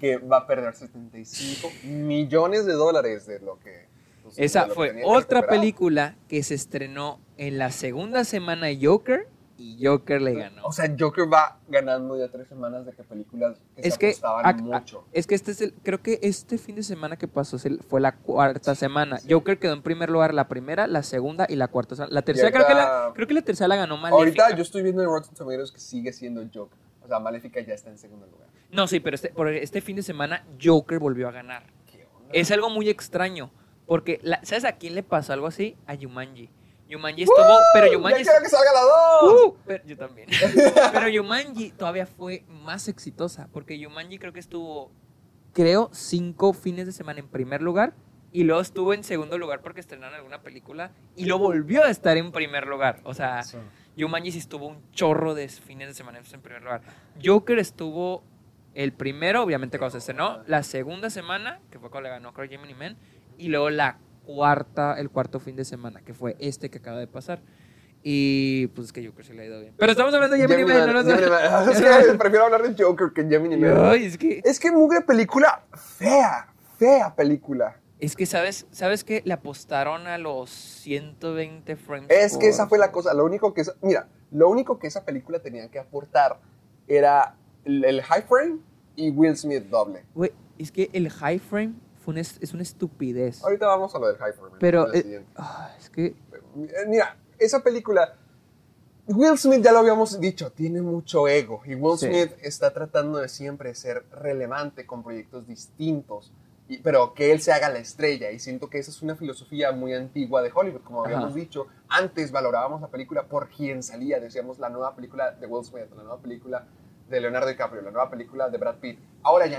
que va a perder 75 millones de dólares de lo que... Pues, Esa fue otra película que se estrenó en la segunda semana de Joker y Joker le ganó. O sea, Joker va ganando ya tres semanas de que películas que es se que, apostaban a- a- mucho. es que este es el, creo que este fin de semana que pasó fue la cuarta semana. Joker quedó en primer lugar la primera, la segunda y la cuarta. semana. La tercera, creo que la, creo que la tercera la ganó Maléfica. Ahorita yo estoy viendo en Rotten Tomatoes que sigue siendo Joker. O sea, Maléfica ya está en segundo lugar. No, sí, pero este, por este fin de semana Joker volvió a ganar. ¿Qué onda? Es algo muy extraño. Porque, la- ¿sabes a quién le pasó algo así? A Yumanji. Yumanji estuvo, pero. Yumanji... ¡Ya quiero que salga la dos! ¡Uh! Pero- yo también. pero Yumanji todavía fue más exitosa. Porque Yumanji creo que estuvo, creo, cinco fines de semana en primer lugar. Y luego estuvo en segundo lugar porque estrenaron alguna película. Y lo volvió a estar en primer lugar. O sea, Sí. Yumanji sí estuvo un chorro de fines de semana en primer lugar. Joker estuvo el primero, obviamente cuando se estrenó, la segunda semana, que fue cuando le ganó Cry Gemini Man, y luego la cuarta, el cuarto fin de semana, que fue este que acaba de pasar. Y pues es que Joker se le ha ido bien. Pero estamos hablando de Gemini, Gemini Man, no Man. Es que prefiero hablar de Joker que Gemini Man. Es que, Es que mugre película fea, fea película. es que sabes, sabes que le apostaron a los 120 frames. Es que por- esa fue la cosa. Lo único que esa- mira, lo único que esa película tenía que aportar era el, el high frame y Will Smith doble. Güey, es que el high frame fue una es, una estupidez. Ahorita vamos a lo del high frame. Pero eh, ah, es que Eh, Mira, esa película, Will Smith ya lo habíamos dicho, tiene mucho ego y Will Sí. Smith está tratando de siempre ser relevante con proyectos distintos, y- pero que él se haga la estrella y siento que esa es una filosofía muy antigua de Hollywood, como habíamos Ajá. dicho, antes valorábamos la película por quien salía, decíamos la nueva película de Will Smith, la nueva película de Leonardo DiCaprio, la nueva película de Brad Pitt, ahora ya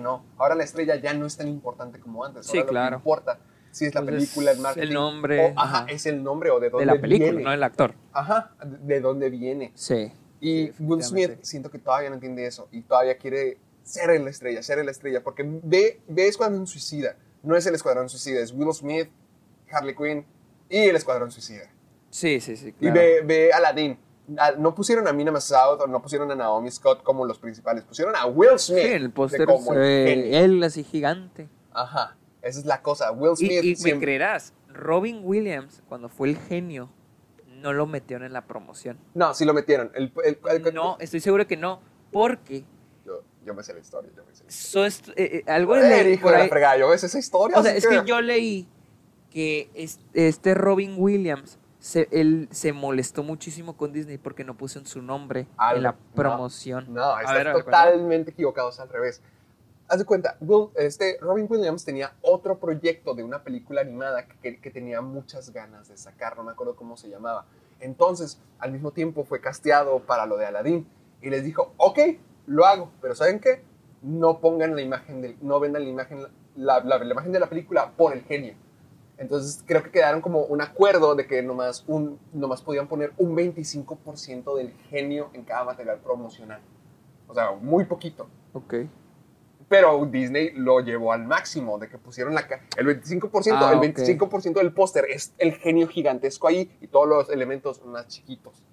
No, ahora la estrella ya no es tan importante como antes, Sí, ahora lo claro. que importa si es la Pues es película, el marketing, el nombre, o, ajá, ajá. es el nombre o de dónde de la película, viene. no del actor. Ajá, de dónde viene. Sí. Y Sí, Will Smith siento que todavía no entiende eso y todavía quiere ser la estrella, ser la estrella, porque ve, ve Escuadrón Suicida. No es el Escuadrón Suicida, es Will Smith, Harley Quinn y el Escuadrón Suicida. Sí, sí, sí. Y claro. ve, ve Aladdin. No pusieron a Mina Massoud o no pusieron a Naomi Scott como los principales, pusieron a Will Smith. Sí, el póster él así gigante. Ajá, esa es la cosa. Will Smith y me siempre- creerás, Robin Williams, cuando fue el genio, no lo metieron en la promoción. No, sí lo metieron. El, el- el- No, estoy seguro que no, porque Yo, yo me sé la historia, yo me sé la historia. eh, eh, algo Eh, hijo de la fregada, yo me sé esa historia. O sea, es que yo leí que es- este Robin Williams, se, él se molestó muchísimo con Disney porque no puso en su nombre Algo. en la No, promoción. No, estás ver, totalmente equivocado, es al revés. Haz de cuenta, Will- este, Robin Williams tenía otro proyecto de una película animada que, que- que tenía muchas ganas de sacar, no me acuerdo cómo se llamaba. Entonces, al mismo tiempo fue casteado para lo de Aladdin y les dijo, ok, lo hago, pero ¿saben qué? No pongan la imagen, del, no vendan la imagen, la, la- la imagen de la película por el genio. Entonces creo que quedaron como un acuerdo de que nomás, un, nomás podían poner un 25% del genio en cada material promocional. O sea, muy poquito. Ok. Pero Disney lo llevó al máximo, de que pusieron la, el 25%, Ah, el ok. 25% del póster es el genio gigantesco ahí y todos los elementos más chiquitos.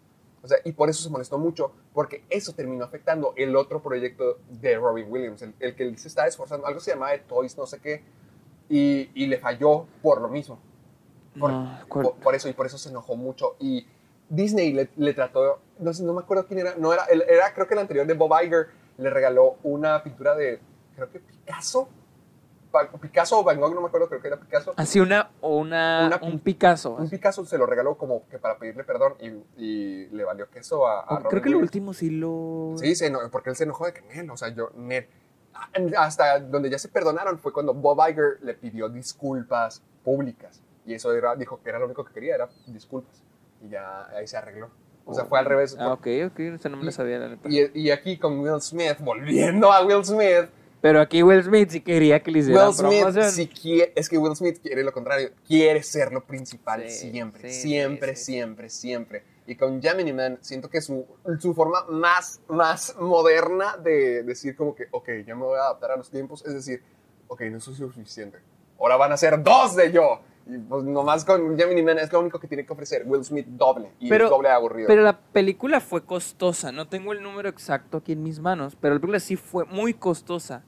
O sea, y por eso se molestó mucho, porque eso terminó afectando el otro proyecto de Robin Williams, el, el que él se estaba esforzando, algo se llamaba Toys, no sé qué, y, y le falló por lo mismo. Por, No, ¿cuál? por- por eso, y por eso se enojó mucho. Y Disney le, le trató, no sé, no me acuerdo quién era, no era, era creo que el anterior de Bob Iger, le regaló una pintura de, creo que Picasso, Picasso o Van Gogh, no me acuerdo, creo que era Picasso. Así una, o una, Una- un Picasso. Un Picasso se lo regaló como que para pedirle perdón y, y le valió queso a, a Oh, Robin Creo que lo Williams. último sí lo... Sí, se eno- porque él se enojó de que, "Nel", o sea, yo, Nel. Hasta donde ya se perdonaron fue cuando Bob Iger le pidió disculpas públicas. Y eso era, dijo que era lo único que quería, era disculpas. Y ya ahí se arregló. O sea, fue al revés. Ah, ok, ok, eso no me lo sabía. la neta. Y, y aquí con Will Smith, volviendo a Will Smith, Pero aquí Will Smith sí quería que le hicieran Will Smith promoción. sí quiere, es que Will Smith quiere lo contrario, quiere ser lo principal Sí, siempre, sí, siempre, sí, siempre, siempre. Y con Gemini Man siento que su, su forma más, más moderna de decir como que, ok, ya me voy a adaptar a los tiempos, es decir, ok, no soy suficiente, ahora van a ser dos de yo. Y pues nomás con Gemini Man es lo único que tiene que ofrecer Will Smith doble, y es doble aburrido. Pero la película fue costosa. No tengo el número exacto aquí en mis manos, pero la película sí fue muy costosa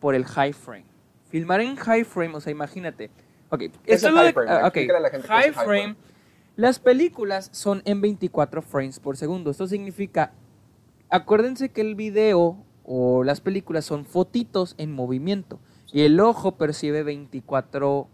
por el high frame. Filmar en high frame, o sea, imagínate. Ok, es esto el high frame? ah, ok, Explícale a la gente qué es high high frame. frame. Las películas son en 24 frames por segundo. Esto significa, acuérdense que el video o las películas son fotitos en movimiento y el ojo percibe 24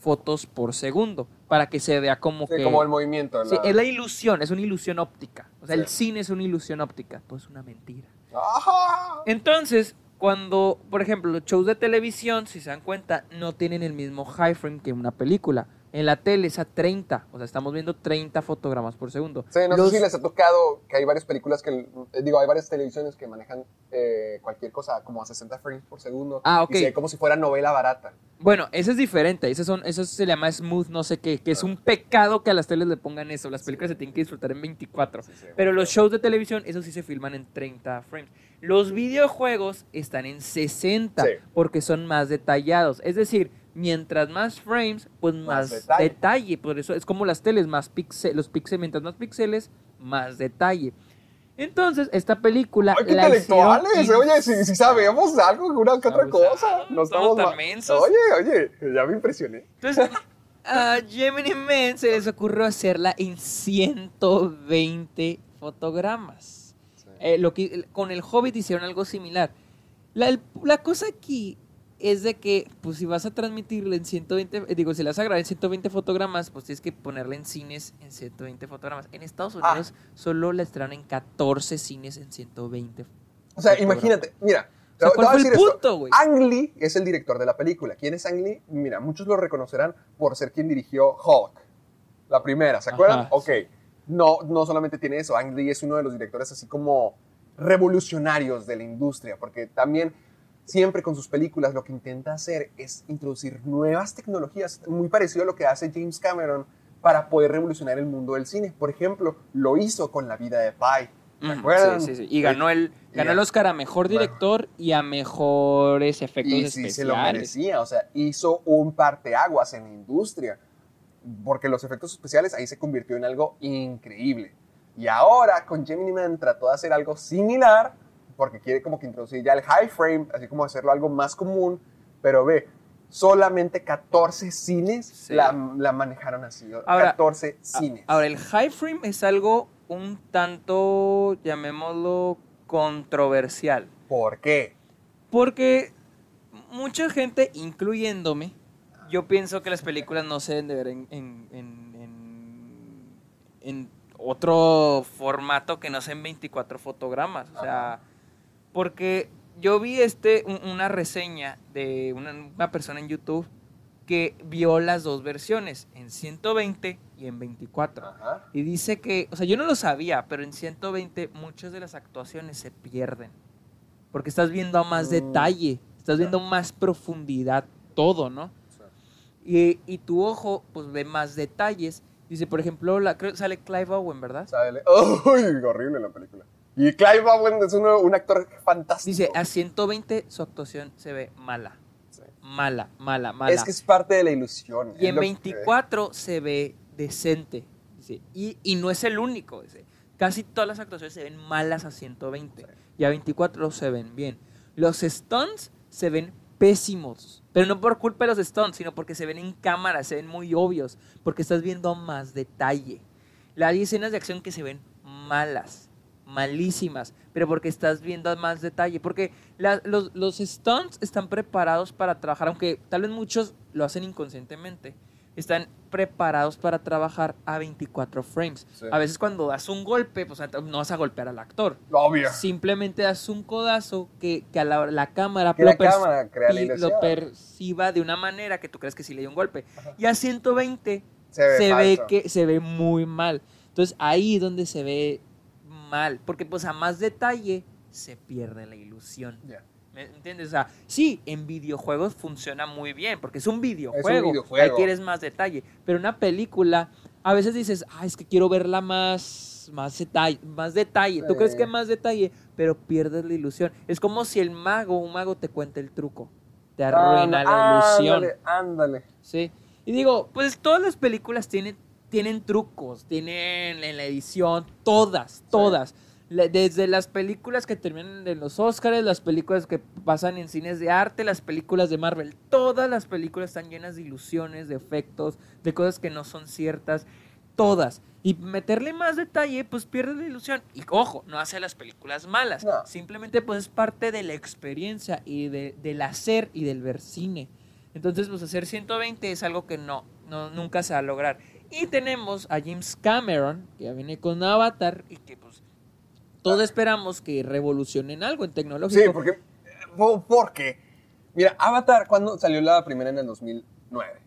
fotos por segundo para que se vea como Sí, que como el movimiento. Sí, la- es la ilusión, es una ilusión óptica. O sea, el Sí. cine es una ilusión óptica. Pues es una mentira. ¡Ajá! Entonces, cuando, por ejemplo, los shows de televisión, si se dan cuenta, no tienen el mismo high frame que una película. En la tele es a 30, o sea, estamos viendo 30 fotogramas por segundo. Sí, no Los- sé si les ha tocado que hay varias películas que, eh, digo, hay varias televisiones que manejan eh, cualquier cosa como a 60 frames por segundo. Ah, ok. Y se ve como si fuera novela barata. Bueno, ese es diferente. Ese son, eso se llama smooth, no sé qué, que es un pecado que a las teles le pongan eso. Las películas se tienen que disfrutar en 24. Sí, sí. Pero los shows de televisión, eso sí se filman en 30 frames. Los videojuegos están en 60 Sí. porque son más detallados. Es decir, mientras más frames, pues más, detalle. detalle. Por eso es como las teles, más píxeles, los píxeles, mientras más píxeles, más detalle. Entonces, esta película. ¡Ay, qué la hicieron intelectuales! in- Oye, si, si sabemos algo, una que otra cosa. No estamos tan mensos. Oye, oye, ya me impresioné. Entonces, a Gemini Man se les ocurrió hacerla en 120 fotogramas. Eh, lo que, con el Hobbit hicieron algo similar. La, la cosa aquí es de que, pues si vas a transmitirla en 120, eh, digo, si la vas a grabar en 120 fotogramas, pues tienes que ponerla en cines en 120 fotogramas. En Estados Ah. Unidos solo la estrenan en 14 cines en 120. O sea, imagínate, mira. O sea, ¿cuál fue el punto, güey? Ang Lee es el director de la película. ¿Quién es Ang Lee? Mira, muchos lo reconocerán por ser quien dirigió Hulk. La primera, ¿se acuerdan? Ajá, ok. No, no solamente tiene eso. Ang Lee es uno de los directores así como revolucionarios de la industria, porque también siempre con sus películas lo que intenta hacer es introducir nuevas tecnologías, muy parecido a lo que hace James Cameron para poder revolucionar el mundo del cine. Por ejemplo, lo hizo con La vida de Pi. Sí, sí, sí. Y ganó el, ganó el. Oscar a mejor director y a mejores efectos Y sí se lo especiales. merecía, o sea, hizo un parteaguas en la industria, porque los efectos especiales ahí se convirtió en algo increíble. Y ahora con Gemini Man trató de hacer algo similar, porque quiere como que introducir ya el high frame, así como hacerlo algo más común, pero ve, solamente 14 cines Sí. la, la manejaron así, Ahora, 14 A- cines. Ahora, el high frame es algo un tanto, llamémoslo, controversial. ¿Por qué? Porque mucha gente, incluyéndome, yo pienso que las películas no se deben de ver en, en, en- otro formato que no sea en 24 fotogramas. O sea, porque yo vi este un- una reseña de una, una persona en YouTube que vio las dos versiones, en 120 y en 24. Ajá. Y dice que, o sea, yo no lo sabía, pero en 120 muchas de las actuaciones se pierden. Porque estás viendo a más Mm. detalle, estás viendo más profundidad, todo, ¿no? Y, y tu ojo, pues ve más detalles. Dice, por ejemplo, la, creo sale Clive Owen, ¿verdad? Sale- ¡Uy! horrible la película. Y Clive Owen es uno- un actor fantástico. Dice, a 120 su actuación se ve mala. Sí. Mala, mala, mala. Es que es parte de la ilusión. Y en lo que- 24 se ve decente. Dice, y, y no es el único. Dice. Casi todas las actuaciones se ven malas a 120. Y a 24 se ven bien. Los stunts se ven pésimos. Pero no por culpa de los stunts, sino porque se ven en cámara, se ven muy obvios. Porque estás viendo más detalle. La- Hay escenas de acción que se ven malas, malísimas, pero porque estás viendo más detalle. Porque la- los, los stunts están preparados para trabajar, aunque tal vez muchos lo hacen inconscientemente. Están preparados para trabajar a 24 frames. Sí. A veces cuando das un golpe, pues no vas a golpear al actor. Obvio. Simplemente das un codazo que, que a la, la cámara, Que lo, pers- cámara crea la pi- ilusión. lo perciba de una manera que tú crees que sí le dio un golpe. Y a 120 Se ve se ve que se ve muy mal. Entonces ahí donde se ve mal, porque pues a más detalle se pierde la ilusión. Ya. ¿Me entiendes? O sea, sí, en videojuegos funciona muy bien, porque es un videojuego. Es un videojuego. Ahí quieres más detalle. Pero una película, a veces dices, ah, es que quiero verla más, más detalle. Más detalle. ¿Tú crees que más detalle? Pero pierdes la ilusión. Es como si el mago, un mago te cuenta el truco. Te arruina la ilusión. Ándale, ándale. Sí. Y digo, pues todas las películas tienen, tienen trucos, tienen en la edición, todas, todas. Desde las películas que terminan en los Oscars, las películas que pasan en cines de arte, las películas de Marvel, todas las películas están llenas de ilusiones, de efectos, de cosas que no son ciertas, todas. Y meterle más detalle, pues pierde la ilusión. Y ojo, no hace las películas malas, No. simplemente pues es parte de la experiencia y de- del hacer y del ver cine. Entonces, pues hacer 120 es algo que no, no nunca se va a lograr. Y tenemos a James Cameron, que ya viene con Avatar y que pues todos esperamos que revolucionen algo en tecnología. Sí, porque. po- Porque. Mira, Avatar, ¿cuándo salió la primera en el 2009?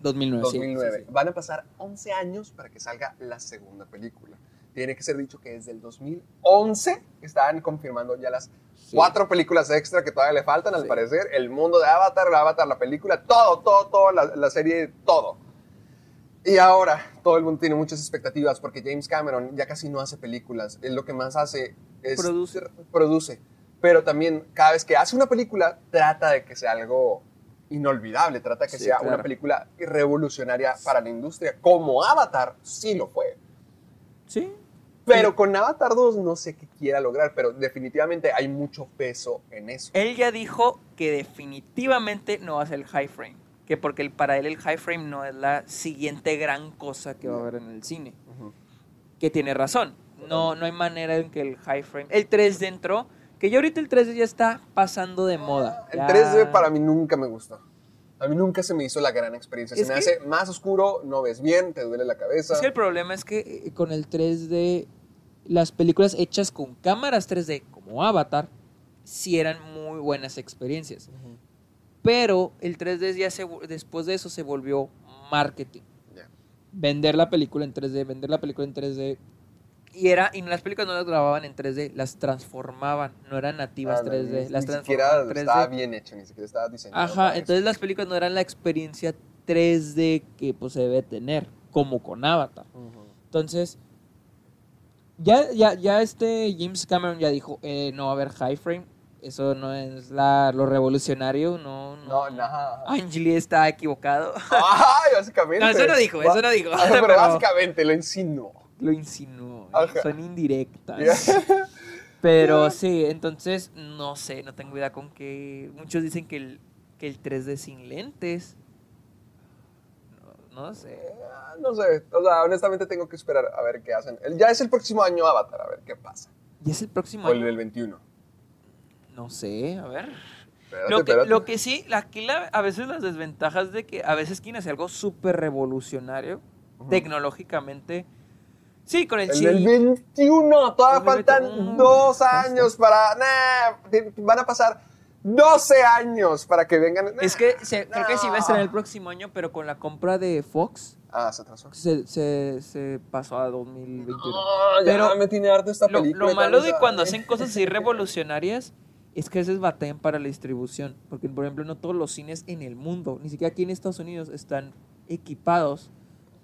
2009. sí, 2009. sí, sí. Van a pasar 11 años para que salga la segunda película. Tiene que ser dicho que desde el 2011 estaban confirmando ya las Sí. cuatro películas extra que todavía le faltan, al Sí. parecer. El mundo de Avatar, la Avatar, la película, todo, todo, todo, la, la serie, todo. Y ahora todo el mundo tiene muchas expectativas porque James Cameron ya casi no hace películas. Él lo que más hace es Produce. produce. Pero también cada vez que hace una película trata de que sea algo inolvidable, trata de que Sí, sea claro. una película revolucionaria para la industria, como Avatar sí lo fue. Sí. Pero con Avatar 2 no sé qué quiera lograr, pero definitivamente hay mucho peso en eso. Él ya dijo que definitivamente no va a ser el high frame. Que porque el- para él el high frame no es la siguiente gran cosa que va a haber en el cine. Que tiene razón. No, no hay manera en que el high frame. El 3D entró. Que ya ahorita el 3D ya está pasando de moda. El Ya- 3D para mí nunca me gustó. A mí nunca se me hizo la gran experiencia. Se Es me que- hace más oscuro, no ves bien, te duele la cabeza. Es que el problema es que eh, con el 3D, las películas hechas con cámaras 3D, como Avatar, sí eran muy buenas experiencias. Pero el 3D ya se, después de eso se volvió marketing. Vender la película en 3D, vender la película en 3D. Y, era, y las películas no las grababan en 3D, las transformaban, no eran nativas Ah, no, 3D, ni- las ni siquiera transformaban en 3D. estaba bien hecho, ni siquiera estaba diseñado. Ajá, eso. entonces las películas no eran la experiencia 3D que pues se debe tener, como con Avatar. Entonces, ya, ya, ya este James Cameron ya dijo, eh, no va a haber high frame, eso no es la, lo revolucionario, no, No, nada. Angie Lee está equivocado. Ay, básicamente. No, eso no dijo, eso no dijo. Ajá, pero, Pero- básicamente lo insinuó. Lo insinuó, Ajá. son indirectas. Pero sí, entonces, no sé, no tengo idea con que... Muchos dicen que el, que el 3D sin lentes... No, no sé. Ah, No sé, o sea, honestamente tengo que esperar a ver qué hacen. El- Ya es el próximo año Avatar, a ver qué pasa. ¿Y es el próximo O el año? del 21. No sé, a ver. Espérate, Lo que, espérate. lo que sí, aquí la- a veces las desventajas de que a veces quieren hacer algo súper revolucionario, Ujú. tecnológicamente. Sí, con el El chip. del 21, todavía El faltan 21, dos ya años para. Nah, van a pasar 12 años para que vengan. Es que se- creo que sí va a estar el próximo año, pero con la compra de Fox Ah, se atrasó. se, se, se pasó a 2021. No, ya Pero me tiene harto esta Lo, película. lo y malo de cuando hacen cosas así revolucionarias es que a veces batallan para la distribución. Porque, por ejemplo, no todos los cines en el mundo, ni siquiera aquí en Estados Unidos, están equipados,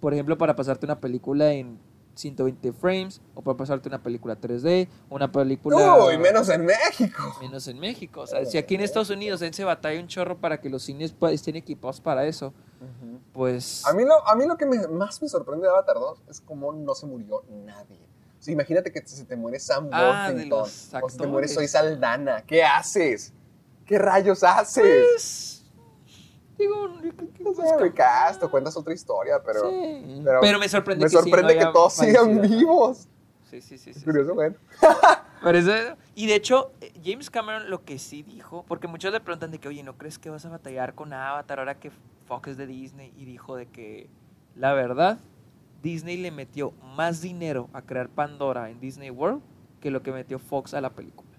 por ejemplo, para pasarte una película en 120 frames, o para pasarte una película 3D, o una película... Uy, menos en México. menos en México. O sea, si aquí en Estados Unidos se batalla un chorro para que los cines pues, estén equipados para eso, pues... A mí lo, a mí lo que me- más me sorprende de Avatar 2 es cómo no se murió nadie. O sea, imagínate que se te muere Sam Ah, Worthington. o se te muere Soy Saldana. ¿Qué haces? ¿Qué rayos haces? Pues, digo, recast o cuentas otra historia, pero... Sí. pero Pero, me sorprende Me que, sí sorprende no que todos sigan vivos. Sí, sí, sí. sí, Es curioso, sí. bueno. Eso- y de hecho, eh, James Cameron lo que sí dijo, porque muchos le preguntan de que, oye, ¿no crees que vas a batallar con Avatar ahora que Fox es de Disney? Y dijo de que, la verdad, Disney le metió más dinero a crear Pandora en Disney World que lo que metió Fox a la película.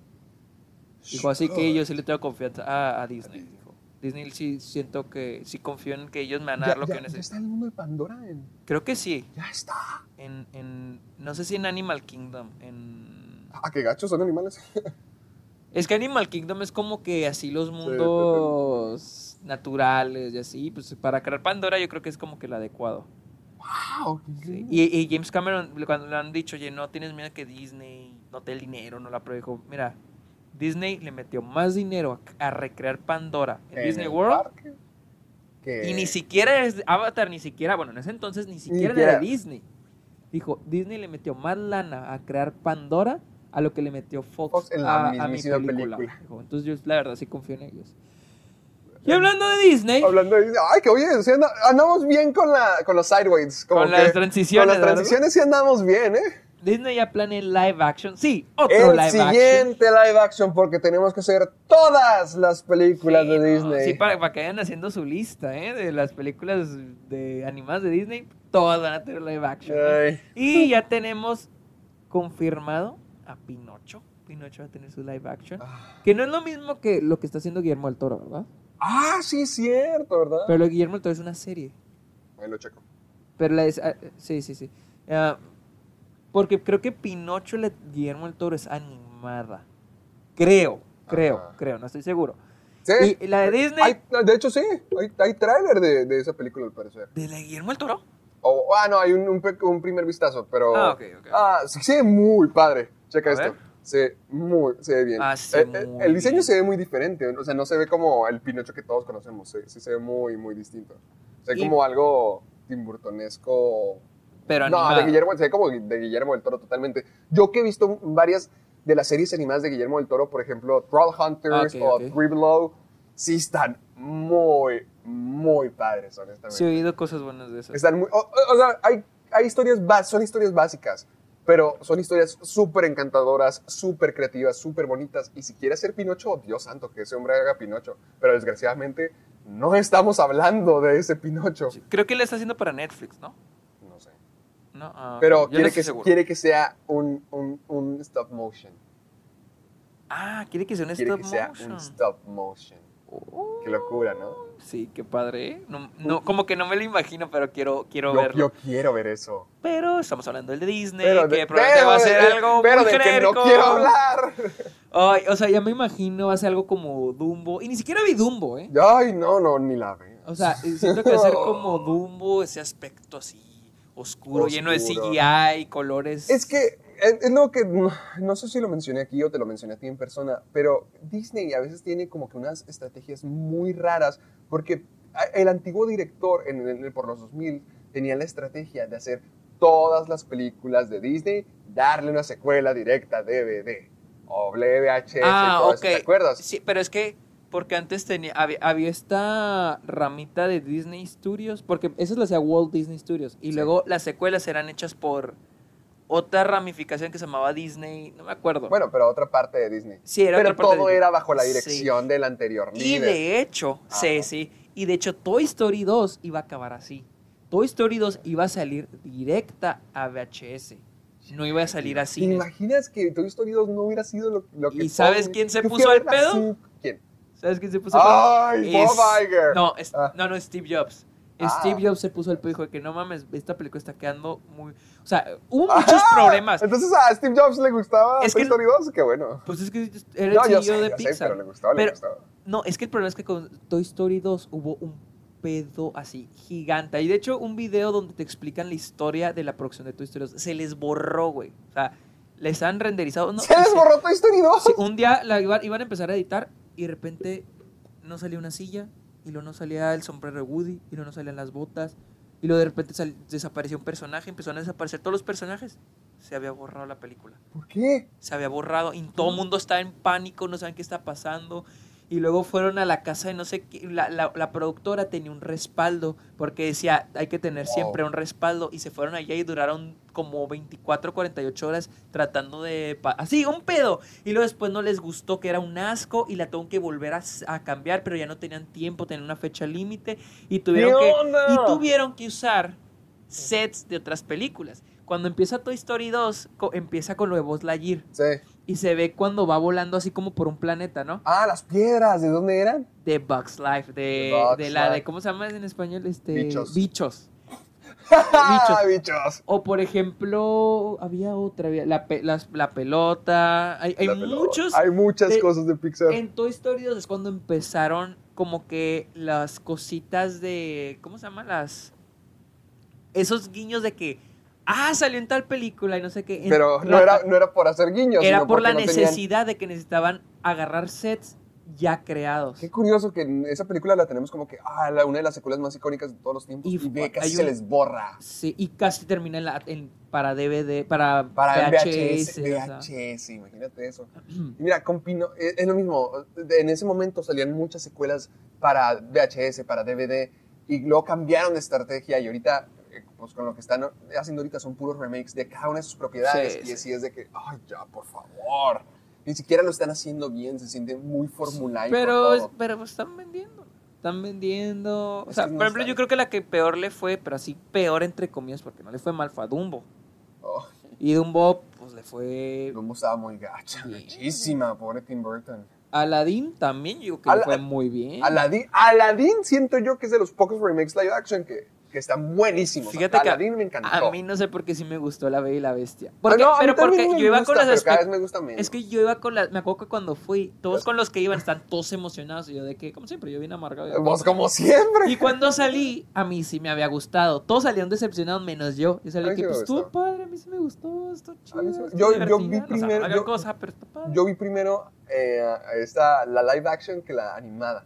Dijo, así que yo sí le tengo confianza a, a Disney. Dijo. Disney sí siento que, sí confío en que ellos me van a Ya, dar lo ya- que ya está necesito. el mundo de Pandora. en- Creo que sí. Ya está. En, en, no sé si en Animal Kingdom, en... Ah, qué gachos son animales. Es que Animal Kingdom es como que así los mundos naturales y así. Pues para crear Pandora yo creo que es como que el adecuado. Wow. Sí. Y, y James Cameron, cuando le han dicho, oye, no tienes miedo que Disney no te dé el dinero, no la pero dijo, mira, Disney le metió más dinero a, a recrear Pandora en, Disney World. parque que- Y ni siquiera es Avatar, ni siquiera, bueno, en ese entonces ni siquiera era de Disney. Dijo, Disney le metió más lana a crear Pandora a lo que le metió Fox, Fox en la a, a mi película. Dijo, entonces yo la verdad sí confío en ellos. Y hablando de Disney, Hablando de Disney, ay, que oye, sí andamos bien con, la, con los sideways. como Con que- las transiciones, Con las ¿verdad? transiciones sí andamos bien, ¿eh? Disney ya planea live action. Sí, otro El live action. siguiente live action, porque tenemos que hacer todas las películas Sí, de no, Disney. Sí, para, para que vayan haciendo su lista, ¿eh? De las películas de animadas de Disney, todas van a tener live action. ¿eh? Y ya tenemos confirmado a Pinocho. Pinocho va a tener su live action. Que no es lo mismo que lo que está haciendo Guillermo del Toro, ¿verdad? Ah, sí, es cierto, ¿verdad? Pero lo de Guillermo del Toro es una serie. Ahí lo checo. Pero la es. ah, sí, sí, sí. Ah, porque creo que Pinocho, la de Guillermo del Toro, es animada. Creo, creo, Ajá. creo, no estoy seguro. Sí. Y la de Disney. Hay- de hecho, sí. Hay, hay tráiler de, de esa película, al parecer. ¿De la de Guillermo del Toro? O, ah, no, hay un, un pe- un primer vistazo, pero... Ah, ok, ok. Ah, sí, ve muy padre. Checa A esto. ver. Se ve muy, se ve bien. Ah, sí, Eh, eh, el diseño bien. se ve muy diferente. O sea, no se ve como el Pinocho que todos conocemos. Sí, sí se ve muy, muy distinto. Se ve Y- como algo timburtonesco. Pero No, animada. de Guillermo, se ve como de Guillermo del Toro totalmente. Yo que he visto varias de las series animadas de Guillermo del Toro, por ejemplo, Troll Hunters Ok, o ok. Three Below, sí están muy, muy padres, honestamente. Sí, he oído cosas buenas de eso. Están muy, o, o- sea, hay, hay historias, son historias básicas, pero son historias súper encantadoras, súper creativas, súper bonitas. Y si quiere hacer Pinocho, Dios santo, que ese hombre haga Pinocho. Pero desgraciadamente no estamos hablando de ese Pinocho. Creo que le está haciendo para Netflix, ¿no? No sé. No, ah, Pero no quiere, estoy que, seguro. quiere que sea un, un, un stop motion. Ah, quiere que sea un Quiere stop que sea un stop motion. Oh, Qué locura, ¿no? Sí, qué padre. ¿eh? No, no, como que no me lo imagino, pero quiero, quiero Yo, verlo. yo quiero ver eso. Pero estamos hablando del de Disney, Pero, que de, probablemente pero va a ser de- algo pero muy de que no quiero hablar. Ay, o sea, ya me imagino va a ser algo como Dumbo. Y ni siquiera vi Dumbo, ¿eh? Ay, no, no, ni la veo. O sea, siento que va a ser como Dumbo, ese aspecto así oscuro, lleno de Oscuro. CGI, colores. Es que es, es lo que no, no sé si lo mencioné aquí o te lo mencioné a ti en persona, pero Disney a veces tiene como que unas estrategias muy raras porque el antiguo director en, en- por los 2000 tenía la estrategia de hacer todas las películas de Disney, darle una secuela directa DVD o VHS, Ah, todo ok. eso, ¿te acuerdas? Sí, pero es que porque antes tenía había, había esta ramita de Disney Studios, porque esas las hacía Walt Disney Studios y Sí. luego las secuelas eran hechas por otra ramificación que se llamaba Disney, no me acuerdo. Bueno, pero otra parte de Disney. Sí, era pero otra parte todo de- era bajo la Sí. dirección del anterior y líder. de hecho, sí, Ajá. sí, y de hecho Toy Story 2 iba a acabar así. Toy Story 2 iba a salir directa a VHS. No iba a salir ¿Te así. imaginas que Toy Story 2 no hubiera sido lo, lo que ¿Y sabes todo- quién se puso al pedo? ¿Quién? ¿Sabes quién se puso ¡Ay, pedo? Bob Iger! No, es- Ah. no, no, Steve Jobs. Ah. Steve Jobs se puso el pedo y dijo que no mames, esta película está quedando muy... O sea, hubo muchos problemas. Entonces a Steve Jobs le gustaba Es Toy Story 2, qué bueno. Pues es que era el No, CEO sé, de sé, Pixar. pero le gustaba, le gustaba. No, es que el problema es que con Toy Story 2 hubo un pedo así gigante. Y de hecho, un video donde te explican la historia de la producción de Toy Story 2 se les borró, güey. O sea, les han renderizado. No, ¿Se les borró Toy Story 2? Sí, un día la iban, iban a empezar a editar y de repente no salía una silla y luego no salía el sombrero de Woody y luego no salían las botas y luego de repente sal- desapareció un personaje, empezaron a desaparecer todos los personajes. Se había borrado la película. ¿Por qué? Se había borrado y todo el mundo estaba en pánico, no saben qué está pasando. Y luego fueron a la casa de no sé qué. La, la- la productora tenía un respaldo porque decía hay que tener Wow. siempre un respaldo. Y se fueron allá y duraron como 24, 48 horas tratando de. Así, un pedo. Y luego después no les gustó que era un asco y la tuvieron que volver a, cambiar, pero ya no tenían tiempo, tenían una fecha límite. Y tuvieron ¿Qué que. Y tuvieron que usar sets de otras películas. Cuando empieza Toy Story 2, co- empieza con lo de Buzz Lightyear. Sí. Y se ve cuando va volando así como por un planeta, ¿no? Ah, las piedras, ¿de dónde eran? De Bugs Life, de, De Bugs de la Life. de, ¿cómo se llama en español? Este, Bichos. Bichos. bichos. bichos. O por ejemplo, había otra, había la, pe- la pelota. Hay, hay La pelota. muchos. Hay muchas de- cosas de Pixar. En Toy Story 2 es cuando empezaron como que las cositas de. ¿Cómo se llaman? Las. Esos guiños de que. Ah, salió en tal película y no sé qué. Pero no era, no era por hacer guiños. era sino por la no tenían- necesidad de que necesitaban agarrar sets ya creados. Qué curioso que en esa película la tenemos como que, ah, la, una de las secuelas más icónicas de todos los tiempos. Y Y, ve, casi un- se les borra. Sí, y casi termina en la, en- para DVD, para, Para VHS. VHS, imagínate eso. Y mira, con Pino, es, es lo mismo. En ese momento salían muchas secuelas para VHS, para DVD, y luego cambiaron de estrategia y ahorita, pues con lo que están haciendo ahorita son puros remakes de cada una de sus propiedades. Sí, y sí. así es de que, ay, ya, por favor. Ni siquiera lo están haciendo bien, se siente muy formulaico Pero, todo. pero pues, están vendiendo. Están vendiendo. O Es sea, por ejemplo, yo creo que la que peor le fue, pero así peor entre comillas, porque no le fue mal, fue a Dumbo. Oh, Y Dumbo, pues le fue. Dumbo estaba muy gacha, Bien. gachísima, pobre Tim Burton. Aladdin también, yo digo que le fue muy bien. Aladdin, Aladdin siento yo que es de los pocos remakes live action que, que están buenísimos. Fíjate que Aladdin me encantó. a mí no sé por qué sí me gustó La Bella y la Bestia. Ah, Porque, no, pero porque yo iba gusta, con las cada vez me gusta menos. Es que yo iba con las. Me acuerdo que cuando fui, todos Pues- con los que iban están todos emocionados. Y yo de que, como siempre, yo bien amargado. yo- Pues como siempre. Y cuando salí, a mí sí me había gustado. Todos salieron decepcionados menos yo. Yo salí A mí que pues estuvo padre, a mí sí me gustó, está chido. sí me- yo- yo vi O sea, primero- yo- cosas, pero está padre. Yo vi primero eh, esta, la live action que la animada.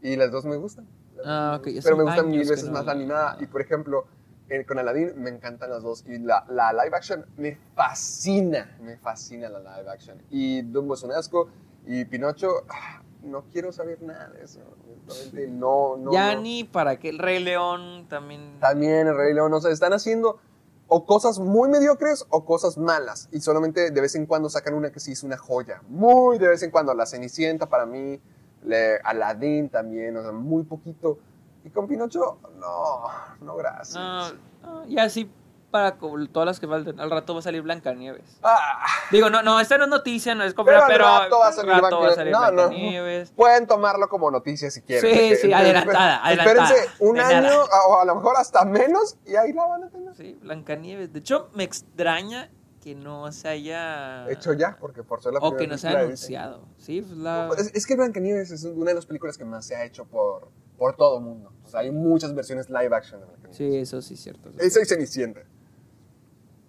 Y las dos me gustan. Ah, ok. Pero me gustan mil veces no más la animada. Y por ejemplo, eh, con Aladdin me encantan las dos. Y la, la live action me fascina. Me fascina la live action. Y Dumbo es un asco. Y Pinocho, ah, no quiero saber nada de eso. Honestamente, No, no. ya no. ni para que el Rey León también. También el Rey León, o sea, están haciendo o cosas muy mediocres o cosas malas. Y solamente de vez en cuando sacan una que sí es una joya. Muy de vez en cuando. La Cenicienta para mí, le, Aladdin también, o sea, muy poquito. Y con Pinocho, no, no gracias. No, no, y así para todas las que faltan. Al rato va a salir Blancanieves. Ah, Digo, no, no, esta no es noticia, no es pero compra, al pero. rato va a salir, al rato va a Blancanieves. salir No, no. Pueden tomarlo como noticia si quieren. Sí, sí, de- adelantada, adelantada. Espérense un año nada. o a lo mejor hasta menos y ahí la van a tener. Sí, Blancanieves. De hecho, me extraña que no se haya. Hecho ya, porque por ser la O que no se haya anunciado. Sí, pues la. Es, es que Blancanieves es una de las películas que más se ha hecho por, por todo el mundo. O sea, hay muchas versiones live action de Blancanieves. Sí, eso sí es cierto. Esa y Cenicienta.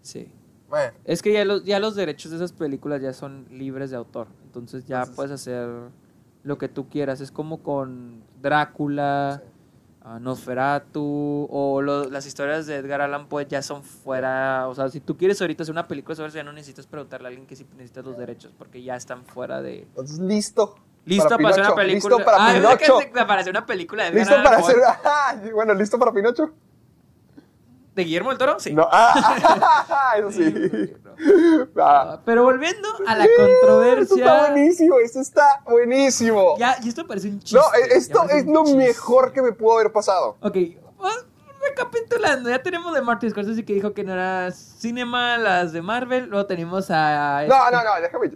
Sí. Bueno, Es que ya los, ya los derechos de esas películas ya son libres de autor. Entonces ya Entonces- puedes hacer lo que tú quieras. Es como con Drácula, Sí. Ah, Nosferatu, o lo- las historias de Edgar Allan Poe ya son fuera. O sea, si tú quieres ahorita hacer una película sobre eso, ya no necesitas preguntarle a alguien que sí necesitas los derechos, porque ya están fuera de. entonces listo. Listo para, hacer una película. Listo para Ah, ¿verdad que Pinocho. es para hacer una película de Edgar Listo Allan para Poe? hacer. ah, bueno, listo para Pinocho. ¿De Guillermo del Toro? Sí. No, ah, eso sí. Ah, Ah, Pero volviendo a la Esto controversia. está buenísimo, esto está buenísimo. Ya, y esto parece un chiste. no, ya esto es lo chiste. mejor que me pudo haber pasado. Ok, pues, recapitulando, ya tenemos de Martin Scorsese que dijo que no era cinema las de Marvel, luego tenemos a... No, no, no, déjame.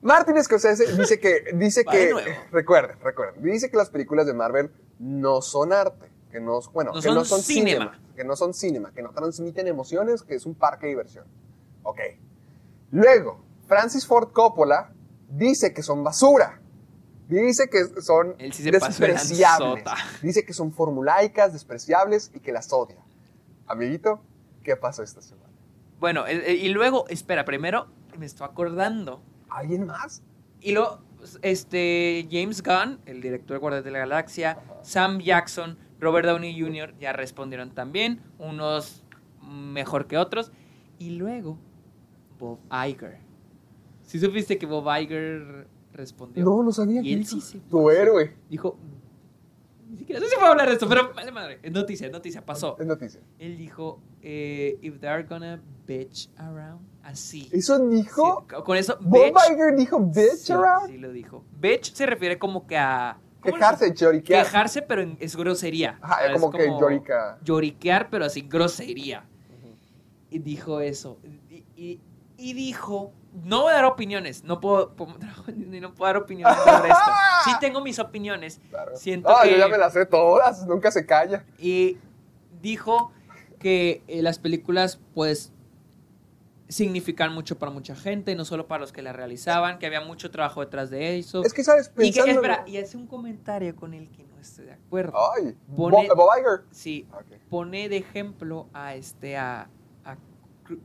Martin Scorsese dice que, dice que, recuerden, recuerden, dice que las películas de Marvel no son arte, que no, bueno, No que son no son cinema. cinema, que no son cinema, que no transmiten emociones, que es un parque de diversión. Ok. Luego, Francis Ford Coppola dice que son basura. Dice que son sí despreciables. Dice que son formulaicas, despreciables y que las odia. Amiguito, ¿qué pasó esta semana? Bueno, y luego, espera, primero me estoy acordando. ¿Alguien más? Y luego, este, James Gunn, el director de Guardias de la Galaxia, Sam Jackson, Robert Downey Jr. ya respondieron también, unos mejor que otros. Y luego, Bob Iger. ¿Sí supiste que Bob Iger respondió? No, no sabía. Y ¿qué él hizo? sí se Tu héroe. Dijo, ni siquiera sé si puedo hablar de esto, pero vale madre, es noticia, es noticia, pasó. Es noticia. Él dijo, eh, if they're gonna bitch around, así. ¿Eso dijo? Sí, con eso, ¿Bob bitch. Iger dijo bitch sí, around? Sí, lo dijo. Bitch se refiere como que a... ¿cómo le- Quejarse, lloriquear. Quejarse, pero en- es grosería. Ajá, O sea, como que llorica. Lloriquear, pero así, grosería. Y dijo eso. Y, y- y dijo, no voy a dar opiniones. No puedo, ni no puedo dar opiniones sobre esto. Sí tengo mis opiniones. Claro. Siento Ah, que... yo ya me las sé todas, nunca se calla. Y dijo que eh, las películas, pues, significan mucho para mucha gente, no solo para los que las realizaban, que había mucho trabajo detrás de eso. Es que, ¿sabes? Y, que, espera, y hace un comentario con el que no estoy de acuerdo. Ay, Pone- Bob, Bob Iger. Sí, pone de ejemplo a este, a,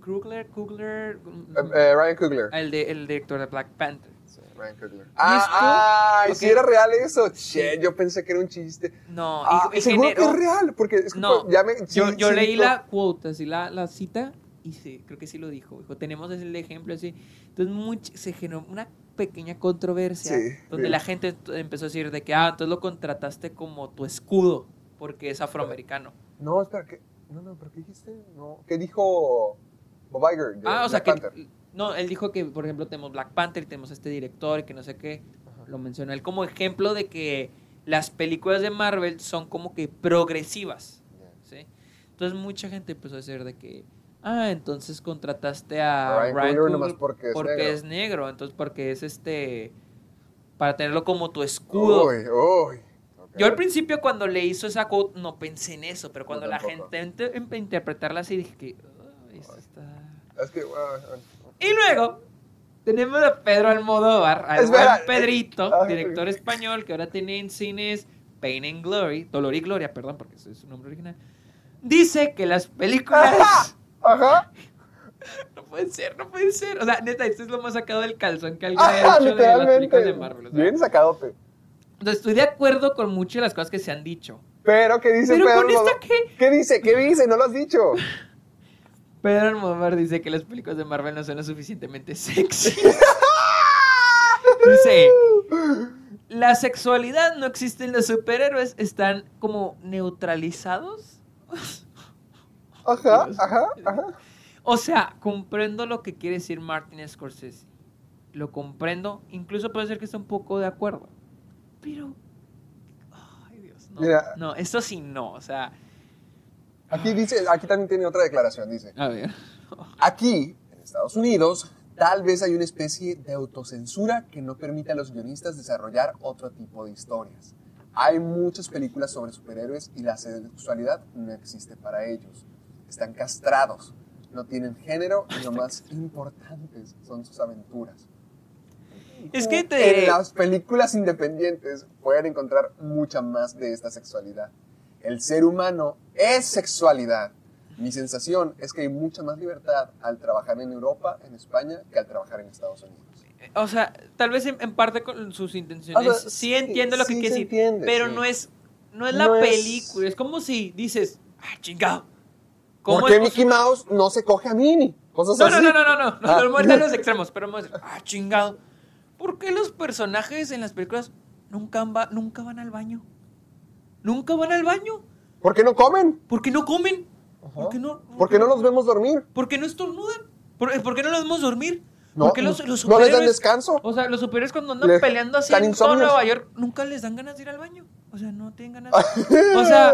Krugler, Kugler, Eh, eh, Ryan Coogler. el, de, el director de Black Panther. Sí, Ryan Coogler. Ah, ah, ¿y si era real eso? Che, yo pensé que era un chiste. No, Ah, y, y seguro generó- que es real, porque es No, ya me, sí, yo, sí, leí no. la quote, así la, la cita, y sí, creo que sí lo dijo. Dijo, tenemos el ejemplo así. Entonces much- se generó una pequeña controversia Sí, donde la gente empezó a decir de que, ah, entonces lo contrataste como tu escudo porque es afroamericano. No, espera, ¿qué? No, no, ¿pero qué dijiste? No, ¿qué dijo Bob Iger? de Ah, o sea que... Panther? No, él dijo que, por ejemplo, tenemos Black Panther y tenemos este director y que no sé qué. Lo mencionó él como ejemplo de que las películas de Marvel son como que progresivas. ¿sí? Entonces mucha gente empezó a decir de que, ah, entonces contrataste a Ryan Ryan Coogler nomás Coogler porque es negro. es negro, entonces porque es este, para tenerlo como tu escudo. Uy, uy. Yo al principio cuando le hizo esa quote no pensé en eso, pero cuando la gente ente- empezó a interpretarla así dije que, "Ay, esto está... Es que, Y luego tenemos a Pedro Almodóvar, al Espera, buen Pedrito, ay. director español que ahora tiene en cines Pain and Glory, Dolor y Gloria, perdón, porque ese es su nombre original. Dice que las películas Ajá. no pueden ser, no pueden ser. O sea, neta, esto es lo más sacado del calzón que alguien Ajá, ha hecho de las películas de Marvel. o sea. Bien sacadote. Entonces, estoy de acuerdo con muchas de las cosas que se han dicho. Pero, ¿qué dice Pero Pedro con esta? ¿qué? ¿Qué dice? ¿Qué dice? No lo has dicho. Pedro Almodóvar dice que las películas de Marvel no son lo suficientemente sexy. dice, la sexualidad no existe en los superhéroes, están como neutralizados. Ajá, ajá, ajá. O sea, comprendo lo que quiere decir Martin Scorsese. Lo comprendo, incluso puede ser que esté un poco de acuerdo. Pero, ay Dios, no. Mira. No, esto sí no, o sea, Aquí dice, aquí también tiene otra declaración, dice. a ver. Aquí, en Estados Unidos, tal vez hay una especie de autocensura que no permite a los guionistas desarrollar otro tipo de historias. Hay muchas películas sobre superhéroes y la sexualidad no existe para ellos. Están castrados, no tienen género y lo más importantes son sus aventuras. Es que te En las películas independientes pueden encontrar mucha más de esta sexualidad. El ser humano es sexualidad. Mi sensación es que hay mucha más libertad al trabajar en Europa, en España, que al trabajar en Estados Unidos. O sea, tal vez en, parte con sus intenciones O sea, sí, sí, entiendo lo que sí quiere se decir, entiende, pero no es no es la No película, es como si dices, ah, chingado. ¿Cómo ¿Por qué Mickey? Mouse no se coge a Minnie? Cosas No, no, así. no, no, no, no, no, Ah. no, no, los extremos, pero vamos a decir, ah, chingado. ¿Por qué los personajes en las películas nunca, va- nunca van al baño? Nunca van al baño. ¿Por qué no comen? ¿Por qué no comen? Ajá. ¿Por qué no? ¿Por qué no los vemos dormir? ¿Por qué no estornudan? ¿Por, por qué no los vemos dormir? No, ¿Por qué los, los no les dan descanso. O sea, los superhéroes cuando andan Les- peleando así en todo. Nueva York, nunca les dan ganas de ir al baño. O sea, no tienen ganas. o sea,